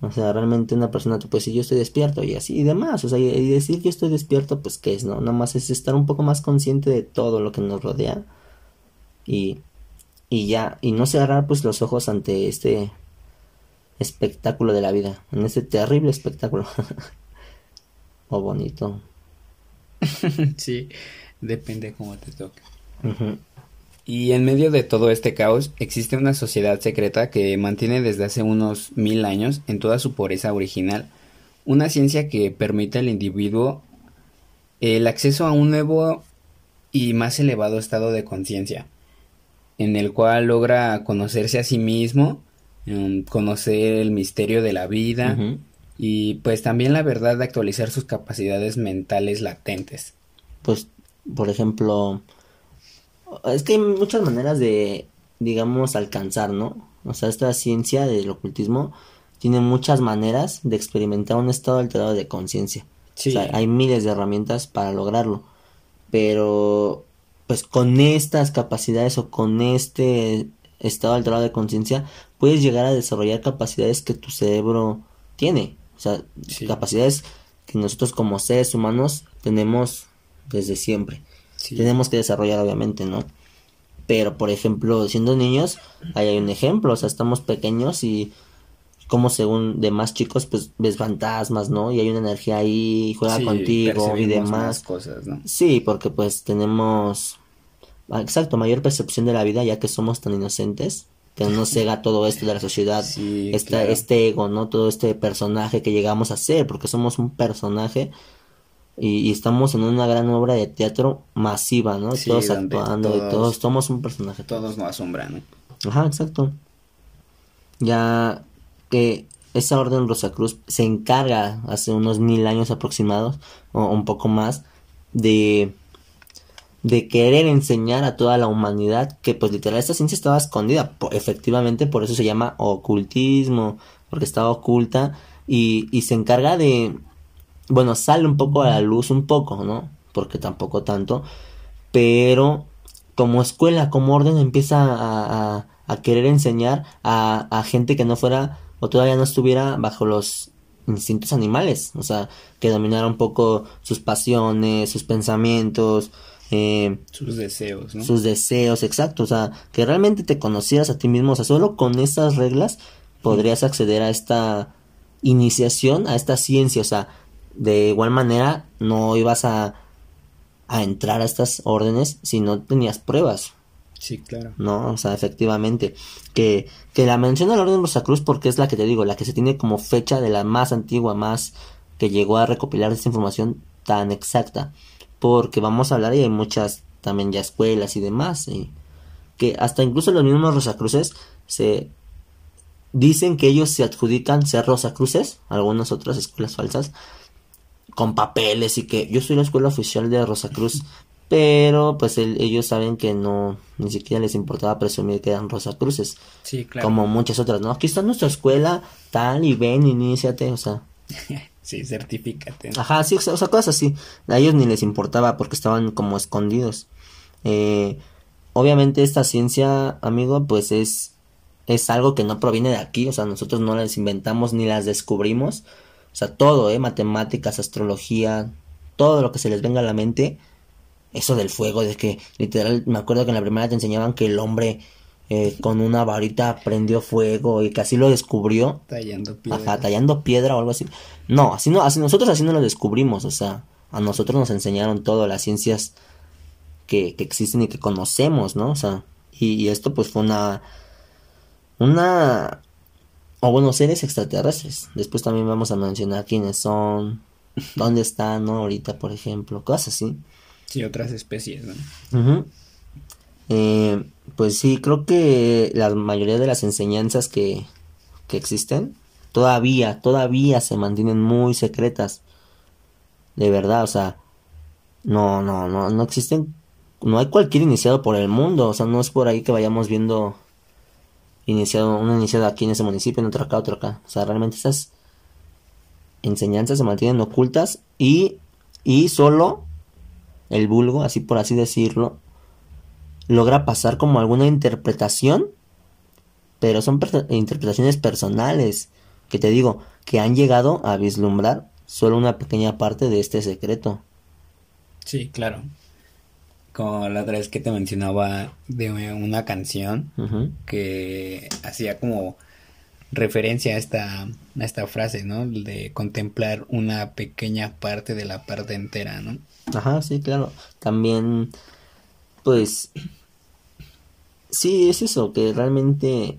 o sea, realmente una persona te puede decir yo estoy despierto y así y demás. O sea, y decir yo estoy despierto, pues qué es, ¿no? Nada más es estar un poco más consciente de todo lo que nos rodea. Y, y ya, y no cerrar pues los ojos ante este espectáculo de la vida, en este terrible espectáculo. [LAUGHS] o bonito. [LAUGHS] sí, depende cómo te toque. Y en medio de todo este caos existe una sociedad secreta que mantiene desde hace unos mil años, en toda su pureza original, una ciencia que permite al individuo el acceso a un nuevo y más elevado estado de conciencia. en el cual logra conocerse a sí mismo, em, conocer el misterio de la vida y pues también la verdad de actualizar sus capacidades mentales latentes. Pues, por ejemplo, es que hay muchas maneras de, digamos, alcanzar, ¿no? O sea, esta ciencia del ocultismo tiene muchas maneras de experimentar un estado alterado de conciencia. O sea, hay miles de herramientas para lograrlo. Pero, pues con estas capacidades o con este estado alterado de conciencia, puedes llegar a desarrollar capacidades que tu cerebro tiene. O sea, capacidades que nosotros como seres humanos tenemos desde siempre. Tenemos que desarrollar, obviamente, ¿no? Pero, por ejemplo, siendo niños, ahí hay un ejemplo, o sea, estamos pequeños y como según de más chicos, pues ves fantasmas, ¿no? Y hay una energía ahí, juega contigo y demás. cosas, ¿no? Sí, porque pues tenemos, exacto, mayor percepción de la vida ya que somos tan inocentes, que no nos cega todo esto de la sociedad, [LAUGHS] este ego, ¿no? Todo este personaje que llegamos a ser, porque somos un personaje y, estamos en una gran obra de teatro masiva, ¿no? todos actuando, todos, todos somos un personaje. Todos nos asombran, ¿no? Ajá, exacto. Ya que esa orden Rosacruz se encarga hace unos mil años aproximados, o un poco más, de, de querer enseñar a toda la humanidad que pues literal esta ciencia estaba escondida, efectivamente por eso se llama ocultismo, porque estaba oculta y, y se encarga de, bueno, sale un poco a la luz, un poco, ¿no? Porque tampoco tanto, pero como escuela, como orden, empieza a, a, querer enseñar a, a, gente que no fuera o todavía no estuviera bajo los instintos animales, o sea, que dominara un poco sus pasiones, sus pensamientos, eh, sus deseos, ¿no? Sus deseos, exacto, o sea, que realmente te conocieras a ti mismo, o sea, solo con esas reglas podrías acceder a esta iniciación, a esta ciencia, o sea, de igual manera, no ibas a, a entrar a estas órdenes si no tenías pruebas. Sí, claro. No, o sea, efectivamente. Que, que la menciona la Orden Rosacruz porque es la que te digo, la que se tiene como fecha de la más antigua, más que llegó a recopilar esta información tan exacta. Porque vamos a hablar y hay muchas también ya escuelas y demás. Y que hasta incluso los mismos Rosacruces se dicen que ellos se adjudican ser Rosacruces, algunas otras escuelas falsas, con papeles y que yo soy la escuela oficial de Rosacruz, [LAUGHS] pero pues ellos saben que no, ni siquiera les importaba presumir que eran Rosacruces. Sí, claro. Como muchas otras, ¿no? Aquí está nuestra escuela, tal, y ven, iníciate, o sea. [LAUGHS] sí, certifícate. Ajá, sí, o sea, cosas así. A ellos ni les importaba porque estaban como escondidos. Eh, obviamente esta ciencia, amigo, pues es, es algo que no proviene de aquí, o sea, nosotros no las inventamos ni las descubrimos o sea, todo, ¿eh? Matemáticas, astrología, todo lo que se les venga a la mente. Eso del fuego, de que literal, me acuerdo que en la primera te enseñaban que el hombre eh, con una varita prendió fuego y que así lo descubrió. Tallando piedra. Ajá, tallando piedra o algo así. No, así no, así nosotros así no lo descubrimos, o sea, a nosotros nos enseñaron todo, las ciencias que, que existen y que conocemos, ¿no? O sea, y, y esto pues fue una, una o bueno, seres extraterrestres. Después también vamos a mencionar quiénes son, dónde están, ¿no? Ahorita, por ejemplo, cosas así. Sí, otras especies, ¿no? eh, pues sí, creo que la mayoría de las enseñanzas que, que existen todavía, todavía se mantienen muy secretas. De verdad, o sea, no, no, no, no existen, no hay cualquier iniciado por el mundo, o sea, no es por ahí que vayamos viendo iniciado, uno iniciado aquí en ese municipio, en otro acá, otro acá. O sea, realmente esas enseñanzas se mantienen ocultas y, y solo el vulgo, así por así decirlo, logra pasar como alguna interpretación, pero son interpretaciones personales, que te digo, que han llegado a vislumbrar solo una pequeña parte de este secreto. Sí, claro como la otra vez que te mencionaba de una canción que hacía como referencia a esta, a esta frase, ¿no? De contemplar una pequeña parte de la parte entera, ¿no? Ajá, sí, claro. También, pues, sí, es eso, que realmente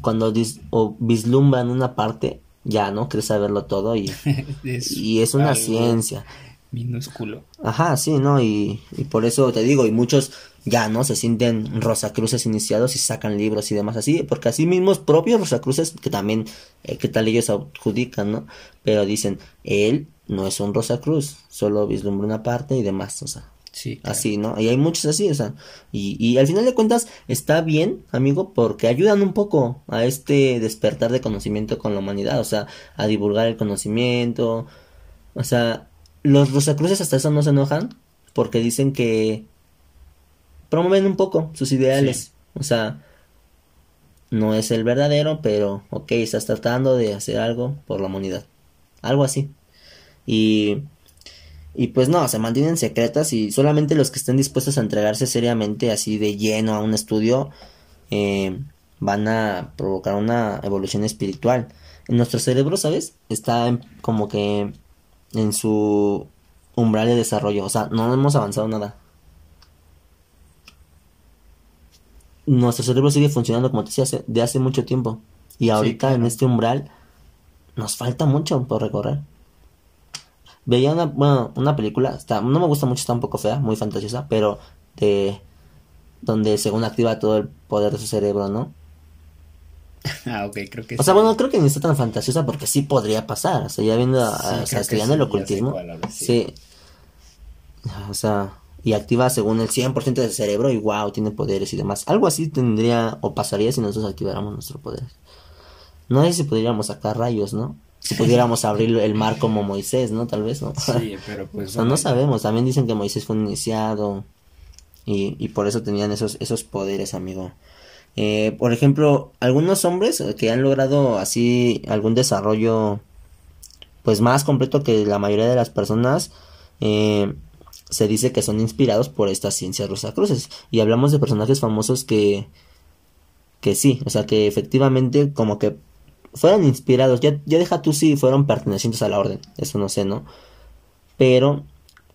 cuando o vislumbran una parte, ya, ¿no? Crees saberlo todo y, [LAUGHS] y es una ciencia Minúsculo. Ajá, sí, ¿no? Y, y por eso te digo, y muchos ya, ¿no? Se sienten Rosacruces iniciados y sacan libros y demás así, porque así mismos propios Rosacruces, que también, eh, ¿qué tal ellos adjudican, ¿no? Pero dicen, él no es un Rosacruz, solo vislumbra una parte y demás, o sea. Sí, claro. Así, ¿no? Y hay muchos así, o sea. Y, y al final de cuentas está bien, amigo, porque ayudan un poco a este despertar de conocimiento con la humanidad, o sea, a divulgar el conocimiento. O sea, los Rosacruces hasta eso no se enojan porque dicen que promueven un poco sus ideales. O sea, no es el verdadero, pero ok, estás tratando de hacer algo por la humanidad. Algo así. Y, y pues no, se mantienen secretas y solamente los que estén dispuestos a entregarse seriamente así de lleno a un estudio eh, van a provocar una evolución espiritual. En nuestro cerebro, ¿sabes? Está como que en su umbral de desarrollo. O sea, no hemos avanzado nada. Nuestro cerebro sigue funcionando como te decía de hace mucho tiempo. Y ahorita en este umbral nos falta mucho por recorrer. Veía una, bueno, una película, está, no me gusta mucho, está un poco fea, muy fantasiosa, pero de donde según activa todo el poder de su cerebro, ¿no? [LAUGHS] Ah, ok, creo que O sea, sí. bueno, creo que ni está tan fantasiosa porque sí podría pasar. O sea, ya viendo, a- Sí, o sea, estudiando sí, el ocultismo. sí. sí. O sea, y activa según el 100% del cerebro y wow, tiene poderes y demás. Algo así tendría o pasaría si nosotros activáramos nuestro poder. No sé si pudiéramos sacar rayos, ¿no? Si pudiéramos abrir el mar como Moisés, ¿no? Tal vez, ¿no? Sí, pero pues. [LAUGHS] O sea, bueno, no sabemos. También dicen que Moisés fue un iniciado. Y, y por eso tenían esos, esos poderes, amigo. Eh, por ejemplo, algunos hombres que han logrado así algún desarrollo pues más completo que la mayoría de las personas eh, se dice que son inspirados por estas ciencias rosacruces y hablamos de personajes famosos que que sí, o sea que efectivamente como que fueron inspirados, ya, ya deja tú si fueron pertenecientes a la orden, eso no sé, ¿no? Pero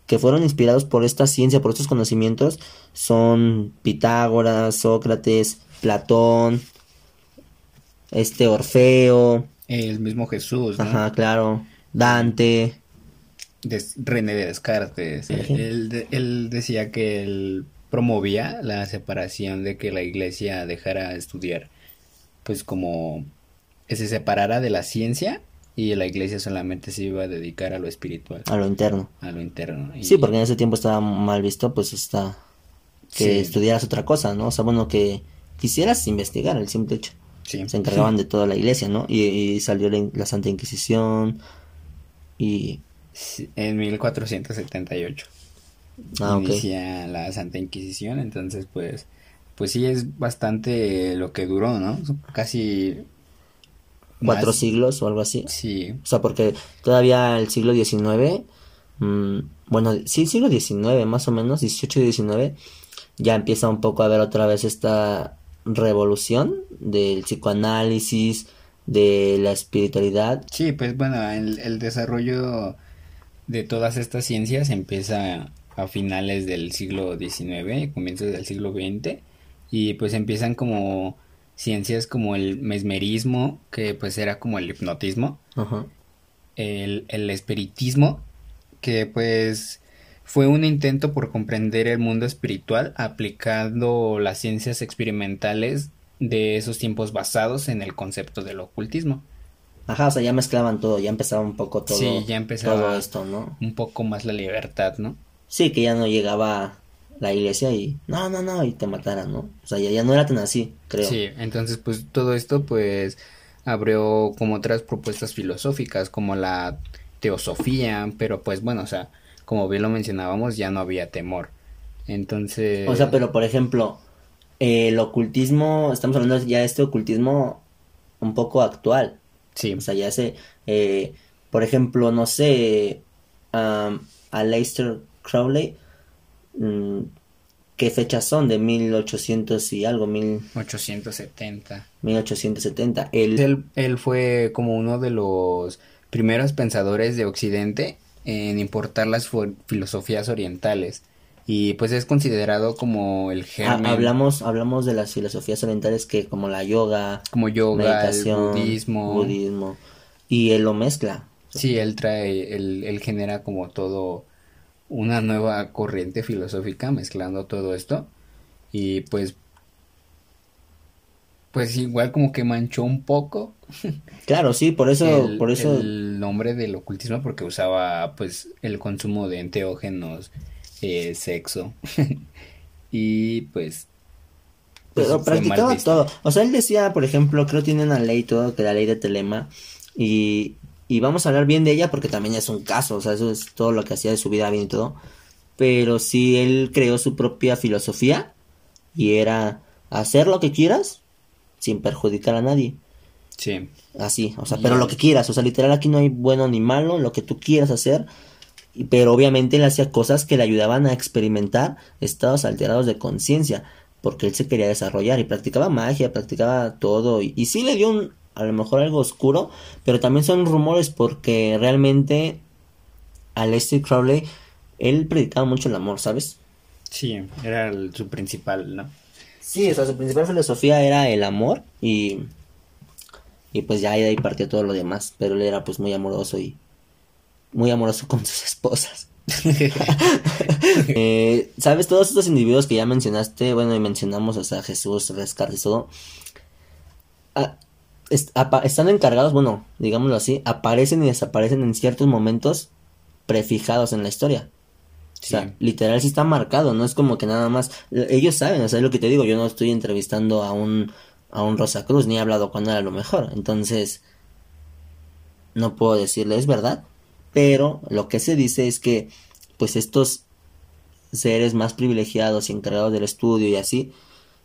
que fueron inspirados por esta ciencia, por estos conocimientos, son Pitágoras, Sócrates, Platón, este Orfeo, El mismo Jesús, ¿no? ajá, claro, Dante, Des- René de Descartes. Él, él decía que él promovía la separación de que la iglesia dejara estudiar, pues como que se separara de la ciencia y la iglesia solamente se iba a dedicar a lo espiritual, a lo interno. a lo interno. Y- Sí, porque en ese tiempo estaba mal visto, pues está que Sí. estudiaras otra cosa, ¿no? O sea, bueno, que quisieras investigar el simple hecho. sí. Se encargaban de toda la iglesia, ¿no? Y, y salió la, la Santa Inquisición y... En 1478 Ah, ok. inicia la Santa Inquisición, entonces pues pues sí es bastante lo que duró, ¿no? Casi Cuatro más- siglos o algo así. Sí, O sea, porque todavía el siglo XIX, mm, bueno, sí, siglo XIX más o menos, 18 y 19, ya empieza un poco a ver otra vez esta revolución del psicoanálisis, de la espiritualidad. sí, pues bueno, el, el desarrollo de todas estas ciencias empieza a finales del siglo XIX, comienzos del siglo XX, y pues empiezan como ciencias como el mesmerismo, que pues era como el hipnotismo, Ajá. el, el espiritismo, que pues fue un intento por comprender el mundo espiritual aplicando las ciencias experimentales de esos tiempos basados en el concepto del ocultismo. Ajá, o sea, ya mezclaban todo, ya empezaba un poco todo, Sí, ya empezaba. todo esto, ¿no? Un poco más la libertad, ¿no? Sí, que ya no llegaba la iglesia y no, no, no, y te mataran, ¿no? O sea, ya, ya no era tan así, creo. Sí, entonces pues todo esto pues abrió como otras propuestas filosóficas como la teosofía, pero pues bueno, o sea, como bien lo mencionábamos, ya no había temor. Entonces... O sea, pero por ejemplo, el ocultismo, estamos hablando ya de este ocultismo un poco actual. Sí, O sea, ya sé, eh, por ejemplo, no sé, a Leicester Crowley, ¿qué fechas son? De 1800 y algo, mil, 870. 1870. El, Él, él fue como uno de los primeros pensadores de Occidente en importar las filosofías orientales y pues es considerado como el ha- germen, hablamos, hablamos de las filosofías orientales que como la yoga, como yoga, el meditación, budismo. budismo, y él lo mezcla. Sí, él trae, él, él genera como todo, una nueva corriente filosófica mezclando todo esto y pues pues igual como que manchó un poco. [LAUGHS] Claro, sí, por eso, el, por eso. el nombre del ocultismo porque usaba pues el consumo de enteógenos, eh, sexo [LAUGHS] y pues. pues, Pero practicaba todo. O sea, él decía, por ejemplo, creo que tiene una ley todo, que la ley de Telema. Y, y vamos a hablar bien de ella porque también es un caso. O sea, eso es todo lo que hacía de su vida bien y todo. Pero sí, él creó su propia filosofía. Y era hacer lo que quieras sin perjudicar a nadie. Sí, Así, o sea, pero lo que quieras, o sea, literal aquí no hay bueno ni malo, lo que tú quieras hacer, pero obviamente él hacía cosas que le ayudaban a experimentar estados alterados de conciencia, porque él se quería desarrollar y practicaba magia, practicaba todo, y, y sí le dio un, a lo mejor algo oscuro, pero también son rumores porque realmente Aleister Crowley, él predicaba mucho el amor, ¿sabes? sí, era el- su principal, ¿no? Sí, o sea, su principal filosofía era el amor y, y pues ya de ahí partió todo lo demás, pero él era pues muy amoroso y muy amoroso con sus esposas. [LAUGHS] [LAUGHS] Eh, ¿Sabes? Todos estos individuos que ya mencionaste, bueno, y mencionamos, o sea, Jesús, Rescate y todo, ah, est- están encargados, bueno, digámoslo así, aparecen y desaparecen en ciertos momentos prefijados en la historia. O sea, Sí. literal sí está marcado, no es como que nada más. Ellos saben, o sea, es lo que te digo, yo no estoy entrevistando a un, a un Rosa Cruz, ni he hablado con él a lo mejor. Entonces, no puedo decirle, es verdad. Pero lo que se dice es que, pues estos seres más privilegiados y encargados del estudio y así,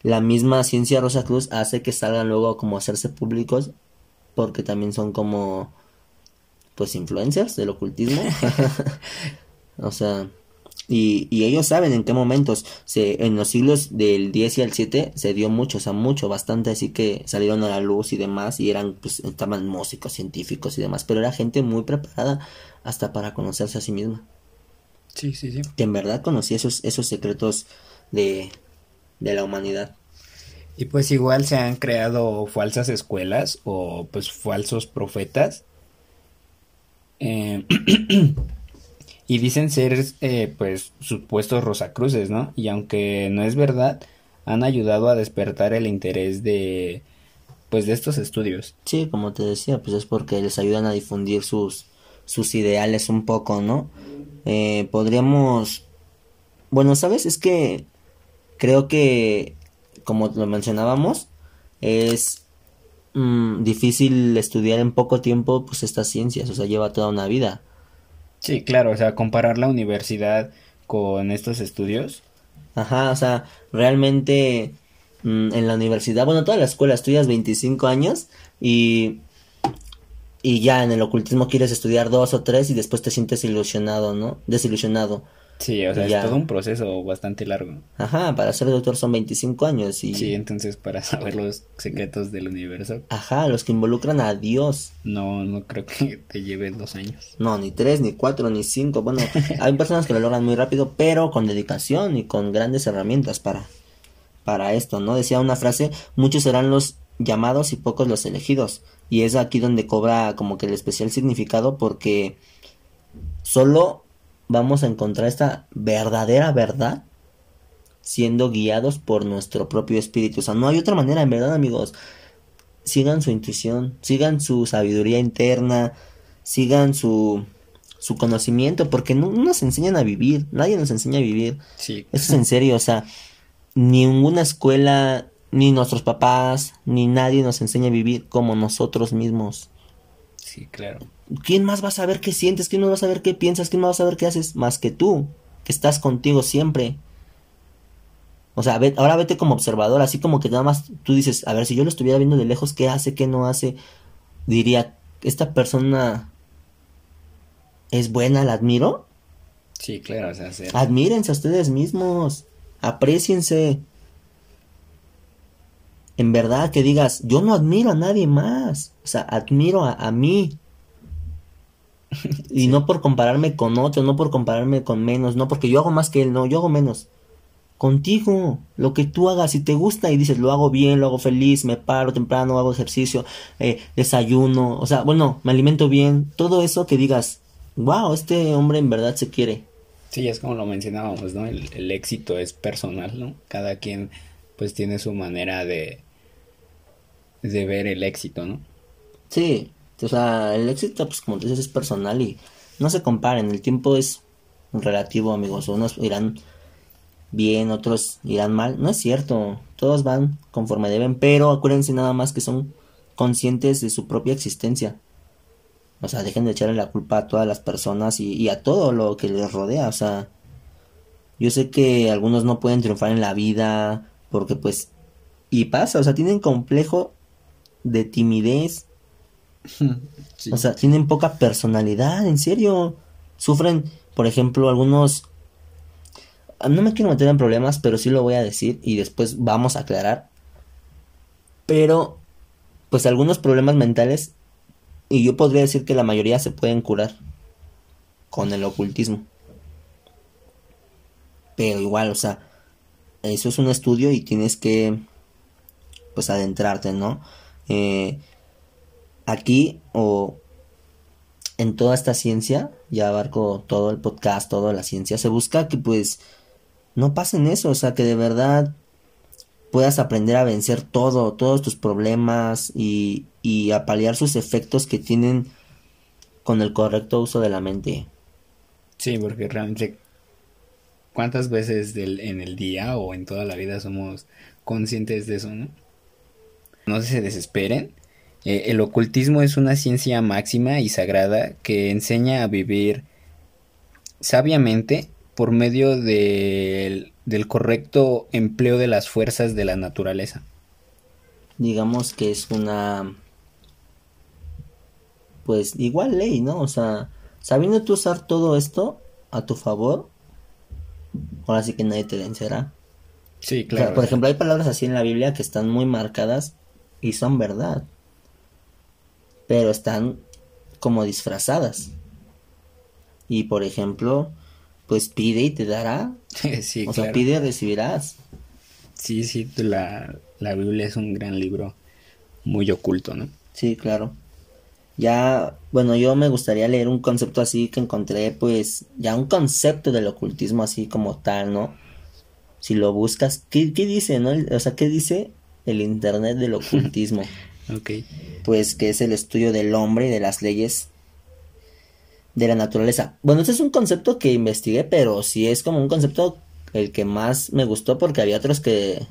la misma ciencia Rosa Cruz hace que salgan luego como a hacerse públicos, porque también son como, pues, influencers del ocultismo. [LAUGHS] [LAUGHS] o sea, y, y ellos saben en qué momentos, se, en los siglos del 10 y al 7 se dio mucho, o sea, mucho, bastante, así que salieron a la luz y demás, y eran, pues, estaban músicos, científicos y demás, pero era gente muy preparada hasta para conocerse a sí misma, Sí, sí, sí. que en verdad conocía esos, esos secretos de, de la humanidad. Y pues igual se han creado falsas escuelas o pues falsos profetas. Eh, [CLEARS THROAT] y dicen ser eh, pues supuestos rosacruces, ¿no? Y aunque no es verdad, han ayudado a despertar el interés de pues de estos estudios. Sí, como te decía, pues es porque les ayudan a difundir sus, sus ideales un poco, ¿no? Eh, podríamos... Bueno, ¿sabes? Es que creo que, como lo mencionábamos, es mm, difícil estudiar en poco tiempo pues estas ciencias, o sea, lleva toda una vida. Sí, claro, o sea, comparar la universidad con estos estudios. Ajá, o sea, realmente mm, en la universidad, bueno, toda la escuela estudias 25 años y, y ya en el ocultismo quieres estudiar dos o tres y después te sientes ilusionado, ¿no? Desilusionado. Sí, o sea, Ya. es todo un proceso bastante largo. Ajá, para ser doctor son 25 años y... Sí, entonces para [LAUGHS] saber los secretos del universo, Ajá, los que involucran a Dios. no, no creo que [LAUGHS] te lleve dos años. No, ni tres, ni cuatro, ni cinco. Bueno, [LAUGHS] hay personas que lo logran muy rápido, pero con dedicación y con grandes herramientas para, para esto, ¿no? Decía una frase, muchos serán los llamados y pocos los elegidos. Y es aquí donde cobra como que el especial significado porque solo vamos a encontrar esta verdadera verdad siendo guiados por nuestro propio espíritu. O sea, no hay otra manera, en verdad, amigos. Sigan su intuición, sigan su sabiduría interna, sigan su, su conocimiento, porque no, no nos enseñan a vivir, nadie nos enseña a vivir. Sí, Eso es en serio, o sea, ninguna escuela, ni nuestros papás, ni nadie nos enseña a vivir como nosotros mismos. Sí, claro. ¿Quién más va a saber qué sientes? ¿Quién más va a saber qué piensas? ¿Quién más va a saber qué haces? Más que tú, que estás contigo siempre. O sea, ve- ahora vete como observador, así como que nada más tú dices, a ver, si yo lo estuviera viendo de lejos, ¿qué hace, qué no hace? Diría, ¿esta persona es buena, la admiro? Sí, claro, o sea, ser- Admírense a ustedes mismos, apréciense. En verdad que digas, yo no admiro a nadie más, o sea, admiro a, a mí. [LAUGHS] Y no por compararme con otro, no por compararme con menos, no porque yo hago más que él, no, yo hago menos. Contigo, lo que tú hagas, si te gusta y dices, lo hago bien, lo hago feliz, me paro temprano, hago ejercicio, eh, desayuno, o sea, bueno, me alimento bien, todo eso que digas, wow, este hombre en verdad se quiere. Sí, es como lo mencionábamos, ¿no? El, el éxito es personal, ¿no? Cada quien pues tiene su manera de, de ver el éxito, ¿no? Sí, o sea, el éxito, pues como dices, es personal y no se comparen, el tiempo es relativo, amigos. Unos irán bien, otros irán mal. No es cierto, todos van conforme deben, pero acuérdense nada más que son conscientes de su propia existencia. O sea, dejen de echarle la culpa a todas las personas y, y a todo lo que les rodea. O sea, yo sé que algunos no pueden triunfar en la vida porque pues... Y pasa, o sea, tienen complejo de timidez. [LAUGHS] Sí. O sea, tienen poca personalidad, en serio. Sufren, por ejemplo, algunos... No me quiero meter en problemas, pero sí lo voy a decir y después vamos a aclarar. Pero, pues algunos problemas mentales, y yo podría decir que la mayoría se pueden curar con el ocultismo. Pero igual, o sea, eso es un estudio y tienes que, pues, adentrarte, ¿no? Eh, aquí o en toda esta ciencia, ya abarco todo el podcast, toda la ciencia, se busca que pues no pasen eso, o sea, que de verdad puedas aprender a vencer todo, todos tus problemas y, y a paliar sus efectos que tienen con el correcto uso de la mente. Sí, porque realmente cuántas veces del, en el día o en toda la vida somos conscientes de eso, ¿no? No se desesperen. Eh, el ocultismo es una ciencia máxima y sagrada que enseña a vivir sabiamente por medio del, del correcto empleo de las fuerzas de la naturaleza. Digamos que es una pues igual ley, ¿no? O sea, sabiendo tú usar todo esto a tu favor, ahora sí que nadie te vencerá. Sí, O sea, por ejemplo, hay palabras así en la Biblia que están muy marcadas y son verdad. Pero están como disfrazadas. Y por ejemplo, pues pide y te dará. [LAUGHS] sí, o claro. sea, pide y recibirás. Sí, sí, la, la Biblia es un gran libro muy oculto, ¿no? Sí, claro. Ya, bueno, yo me gustaría leer un concepto así que encontré, pues, ya un concepto del ocultismo así como tal, ¿no? Si lo buscas, ¿qué, qué dice, no? O sea, ¿qué dice el Internet del [LAUGHS] ocultismo? Ok. pues que es el estudio del hombre y de las leyes de la naturaleza. Bueno, ese es un concepto que investigué, pero sí es como un concepto el que más me gustó porque había otros que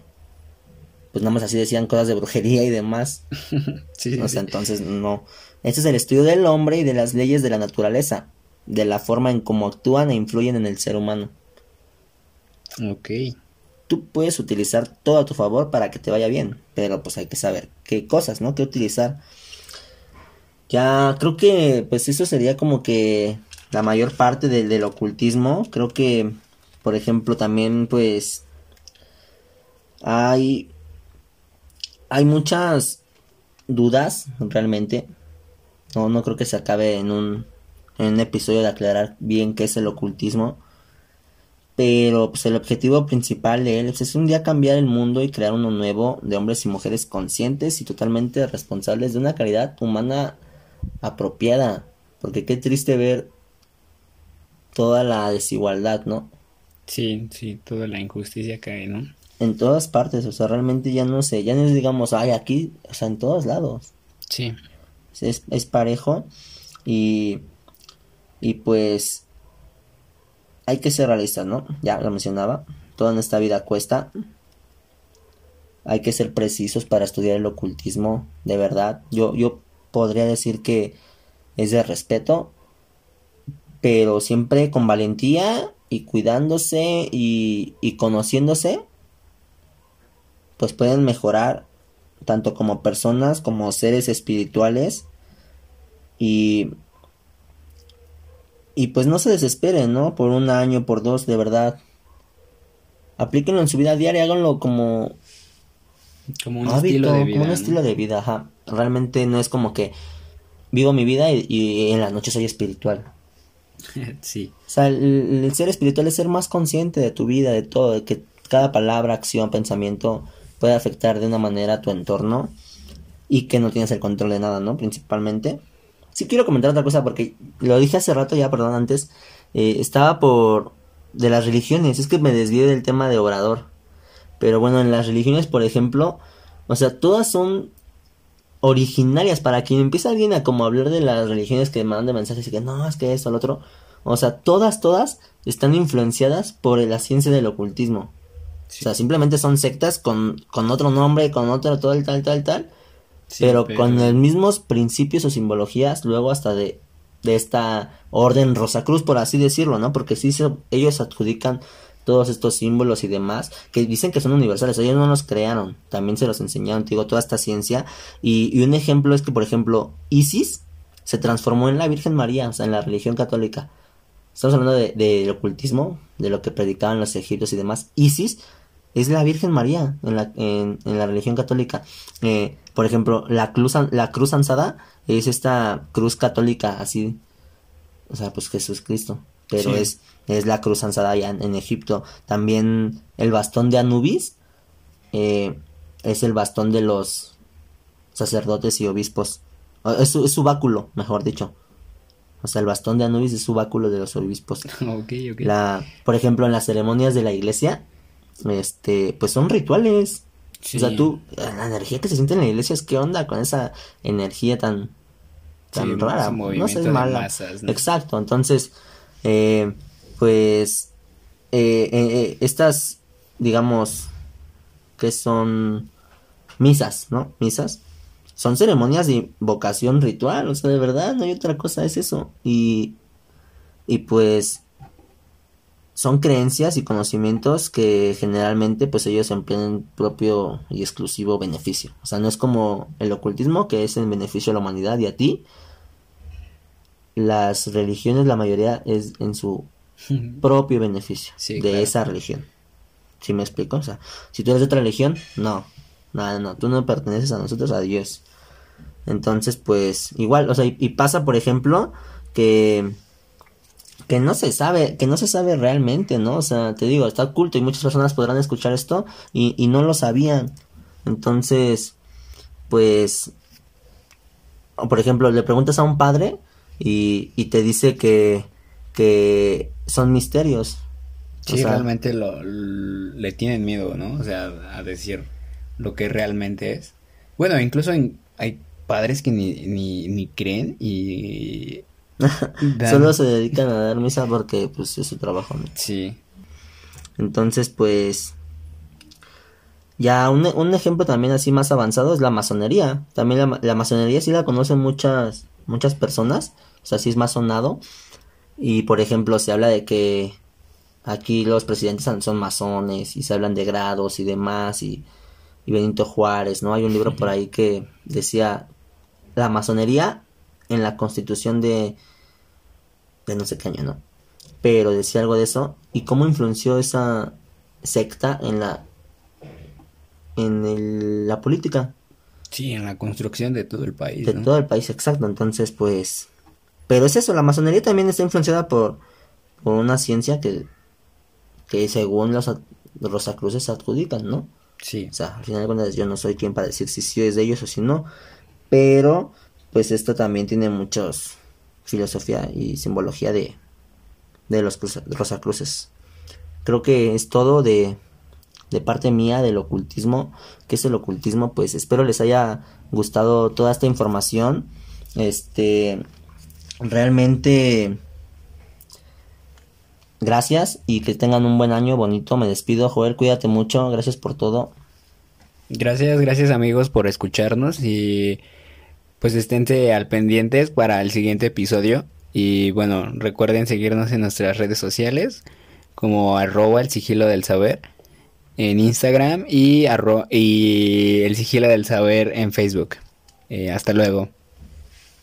pues nada más así decían cosas de brujería y demás. [LAUGHS] sí, O sí. sea, entonces no. Este es el estudio del hombre y de las leyes de la naturaleza, de la forma en cómo actúan e influyen en el ser humano. Ok. Tú puedes utilizar todo a tu favor para que te vaya bien, pero pues hay que saber qué cosas, ¿no? Qué utilizar. Ya creo que pues eso sería como que la mayor parte del, del ocultismo. Creo que, por ejemplo, también pues hay hay muchas dudas realmente. No, no creo que se acabe en un, en un episodio de aclarar bien qué es el ocultismo. Pero pues el objetivo principal de él pues, es un día cambiar el mundo y crear uno nuevo de hombres y mujeres conscientes y totalmente responsables de una calidad humana apropiada. Porque qué triste ver toda la desigualdad, ¿no? Sí, sí, toda la injusticia que hay, ¿no? En todas partes, o sea, realmente ya no sé, ya no es digamos, ay, aquí, o sea, en todos lados. Sí. es, es parejo y, y pues hay que ser realistas, ¿no? Ya lo mencionaba, todo en esta vida cuesta. Hay que ser precisos para estudiar el ocultismo, de verdad. Yo, yo podría decir que es de respeto, pero siempre con valentía y cuidándose y, y conociéndose, pues pueden mejorar tanto como personas como seres espirituales y y pues no se desesperen, ¿no? Por un año, por dos, de verdad. Aplíquenlo en su vida diaria, háganlo como Como un hábito, estilo de vida. como un ¿no? estilo de vida, ajá. Realmente no es como que vivo mi vida y, y en la noche soy espiritual. [LAUGHS] sí. O sea, el, el ser espiritual es ser más consciente de tu vida, de todo, de que cada palabra, acción, pensamiento puede afectar de una manera a tu entorno y que no tienes el control de nada, ¿no? Principalmente. Sí quiero comentar otra cosa porque lo dije hace rato ya, perdón, antes. eh, estaba por de las religiones. Es que me desvío del tema de Obrador. Pero bueno, en las religiones, por ejemplo, o sea, todas son originarias. Para quien empieza alguien a como hablar de las religiones que mandan mensajes y que no, es que esto, lo otro. O sea, todas, todas están influenciadas por la ciencia del ocultismo. O sea, simplemente son sectas con, con otro nombre, con otro, tal, tal, tal, pero, con los mismos principios o simbologías, luego hasta de, de esta orden Rosacruz, por así decirlo, ¿no? Porque sí, ellos adjudican todos estos símbolos y demás, que dicen que son universales, ellos no los crearon, también se los enseñaron, te digo, toda esta ciencia. Y, y un ejemplo es que, por ejemplo, Isis se transformó en la Virgen María, o sea, en la religión católica. Estamos hablando de, de ocultismo, de lo que predicaban los egipcios y demás. Isis es la Virgen María en la, en, la religión católica. Eh, por ejemplo, la cruz, la cruz ansada es esta cruz católica así, o sea, pues Jesucristo, pero es, es la cruz ansada en, Egipto. También el bastón de Anubis eh, es el bastón de los sacerdotes y obispos. Es su, es su báculo, mejor dicho. O sea, el bastón de Anubis es su báculo de los obispos. [LAUGHS] La, por ejemplo, en las ceremonias de la iglesia, este, pues son rituales. O sea, tú, la energía que se siente en la iglesia es qué onda con esa energía tan, tan rara. No sé, es mala. Exacto, entonces, eh, pues, eh, eh, estas, digamos, que son misas, ¿no? Misas. Son ceremonias de invocación ritual, o sea, de verdad, no hay otra cosa, es eso. Y, y pues, son creencias y conocimientos que generalmente pues ellos emplean en propio y exclusivo beneficio. O sea, no es como el ocultismo que es en beneficio a la humanidad y a ti. Las religiones, la mayoría es en su [LAUGHS] propio beneficio de esa religión. ¿Sí me explico? O sea, si tú eres de otra religión, no, no, no, tú no perteneces a nosotros, a Dios. Entonces, pues, igual, o sea, y pasa, por ejemplo, que que no se sabe, que no se sabe realmente, ¿no? O sea, te digo, está oculto y muchas personas podrán escuchar esto y, y no lo sabían. Entonces, pues, por ejemplo, le preguntas a un padre y, y te dice que, que son misterios. Sí, realmente lo, le tienen miedo, ¿no? O sea, a decir lo que realmente es. Bueno, incluso hay padres que ni, ni, ni creen y Solo se dedican a dar misa porque pues es su trabajo, Sí. Entonces, pues ya un, un, ejemplo también así más avanzado es la masonería. También la, masonería sí la conocen muchas muchas personas, o sea, sí es masonado. Y por ejemplo, se habla de que aquí los presidentes son masones y se hablan de grados y demás y, y Benito Juárez, ¿no? Hay un libro por ahí que decía la masonería en la constitución de, de no sé qué año, ¿no? Pero decía algo de eso y cómo influenció esa secta en la en la política. Sí, en la construcción de todo el país. De todo el país, exacto. Entonces, pues... Pero es eso, la masonería también está influenciada por, por una ciencia que, que según los Rosacruces adjudican, ¿no? Sí. O sea, al final de cuentas yo no soy quien para decir si sí es de ellos o si no. Pero pues esto también tiene muchos filosofía y simbología de, de los Rosacruces. Creo que es todo de, de parte mía del ocultismo. ¿Qué es el ocultismo? Pues espero les haya gustado toda esta información. Este, realmente, gracias y que tengan un buen año bonito. Me despido, Joel, cuídate mucho. Gracias por todo. Gracias, gracias amigos por escucharnos y pues esténse al pendientes para el siguiente episodio. Y bueno, recuerden seguirnos en nuestras redes sociales como arroba el sigilo del saber en Instagram y, y el sigilo del saber en Facebook. Eh, hasta luego.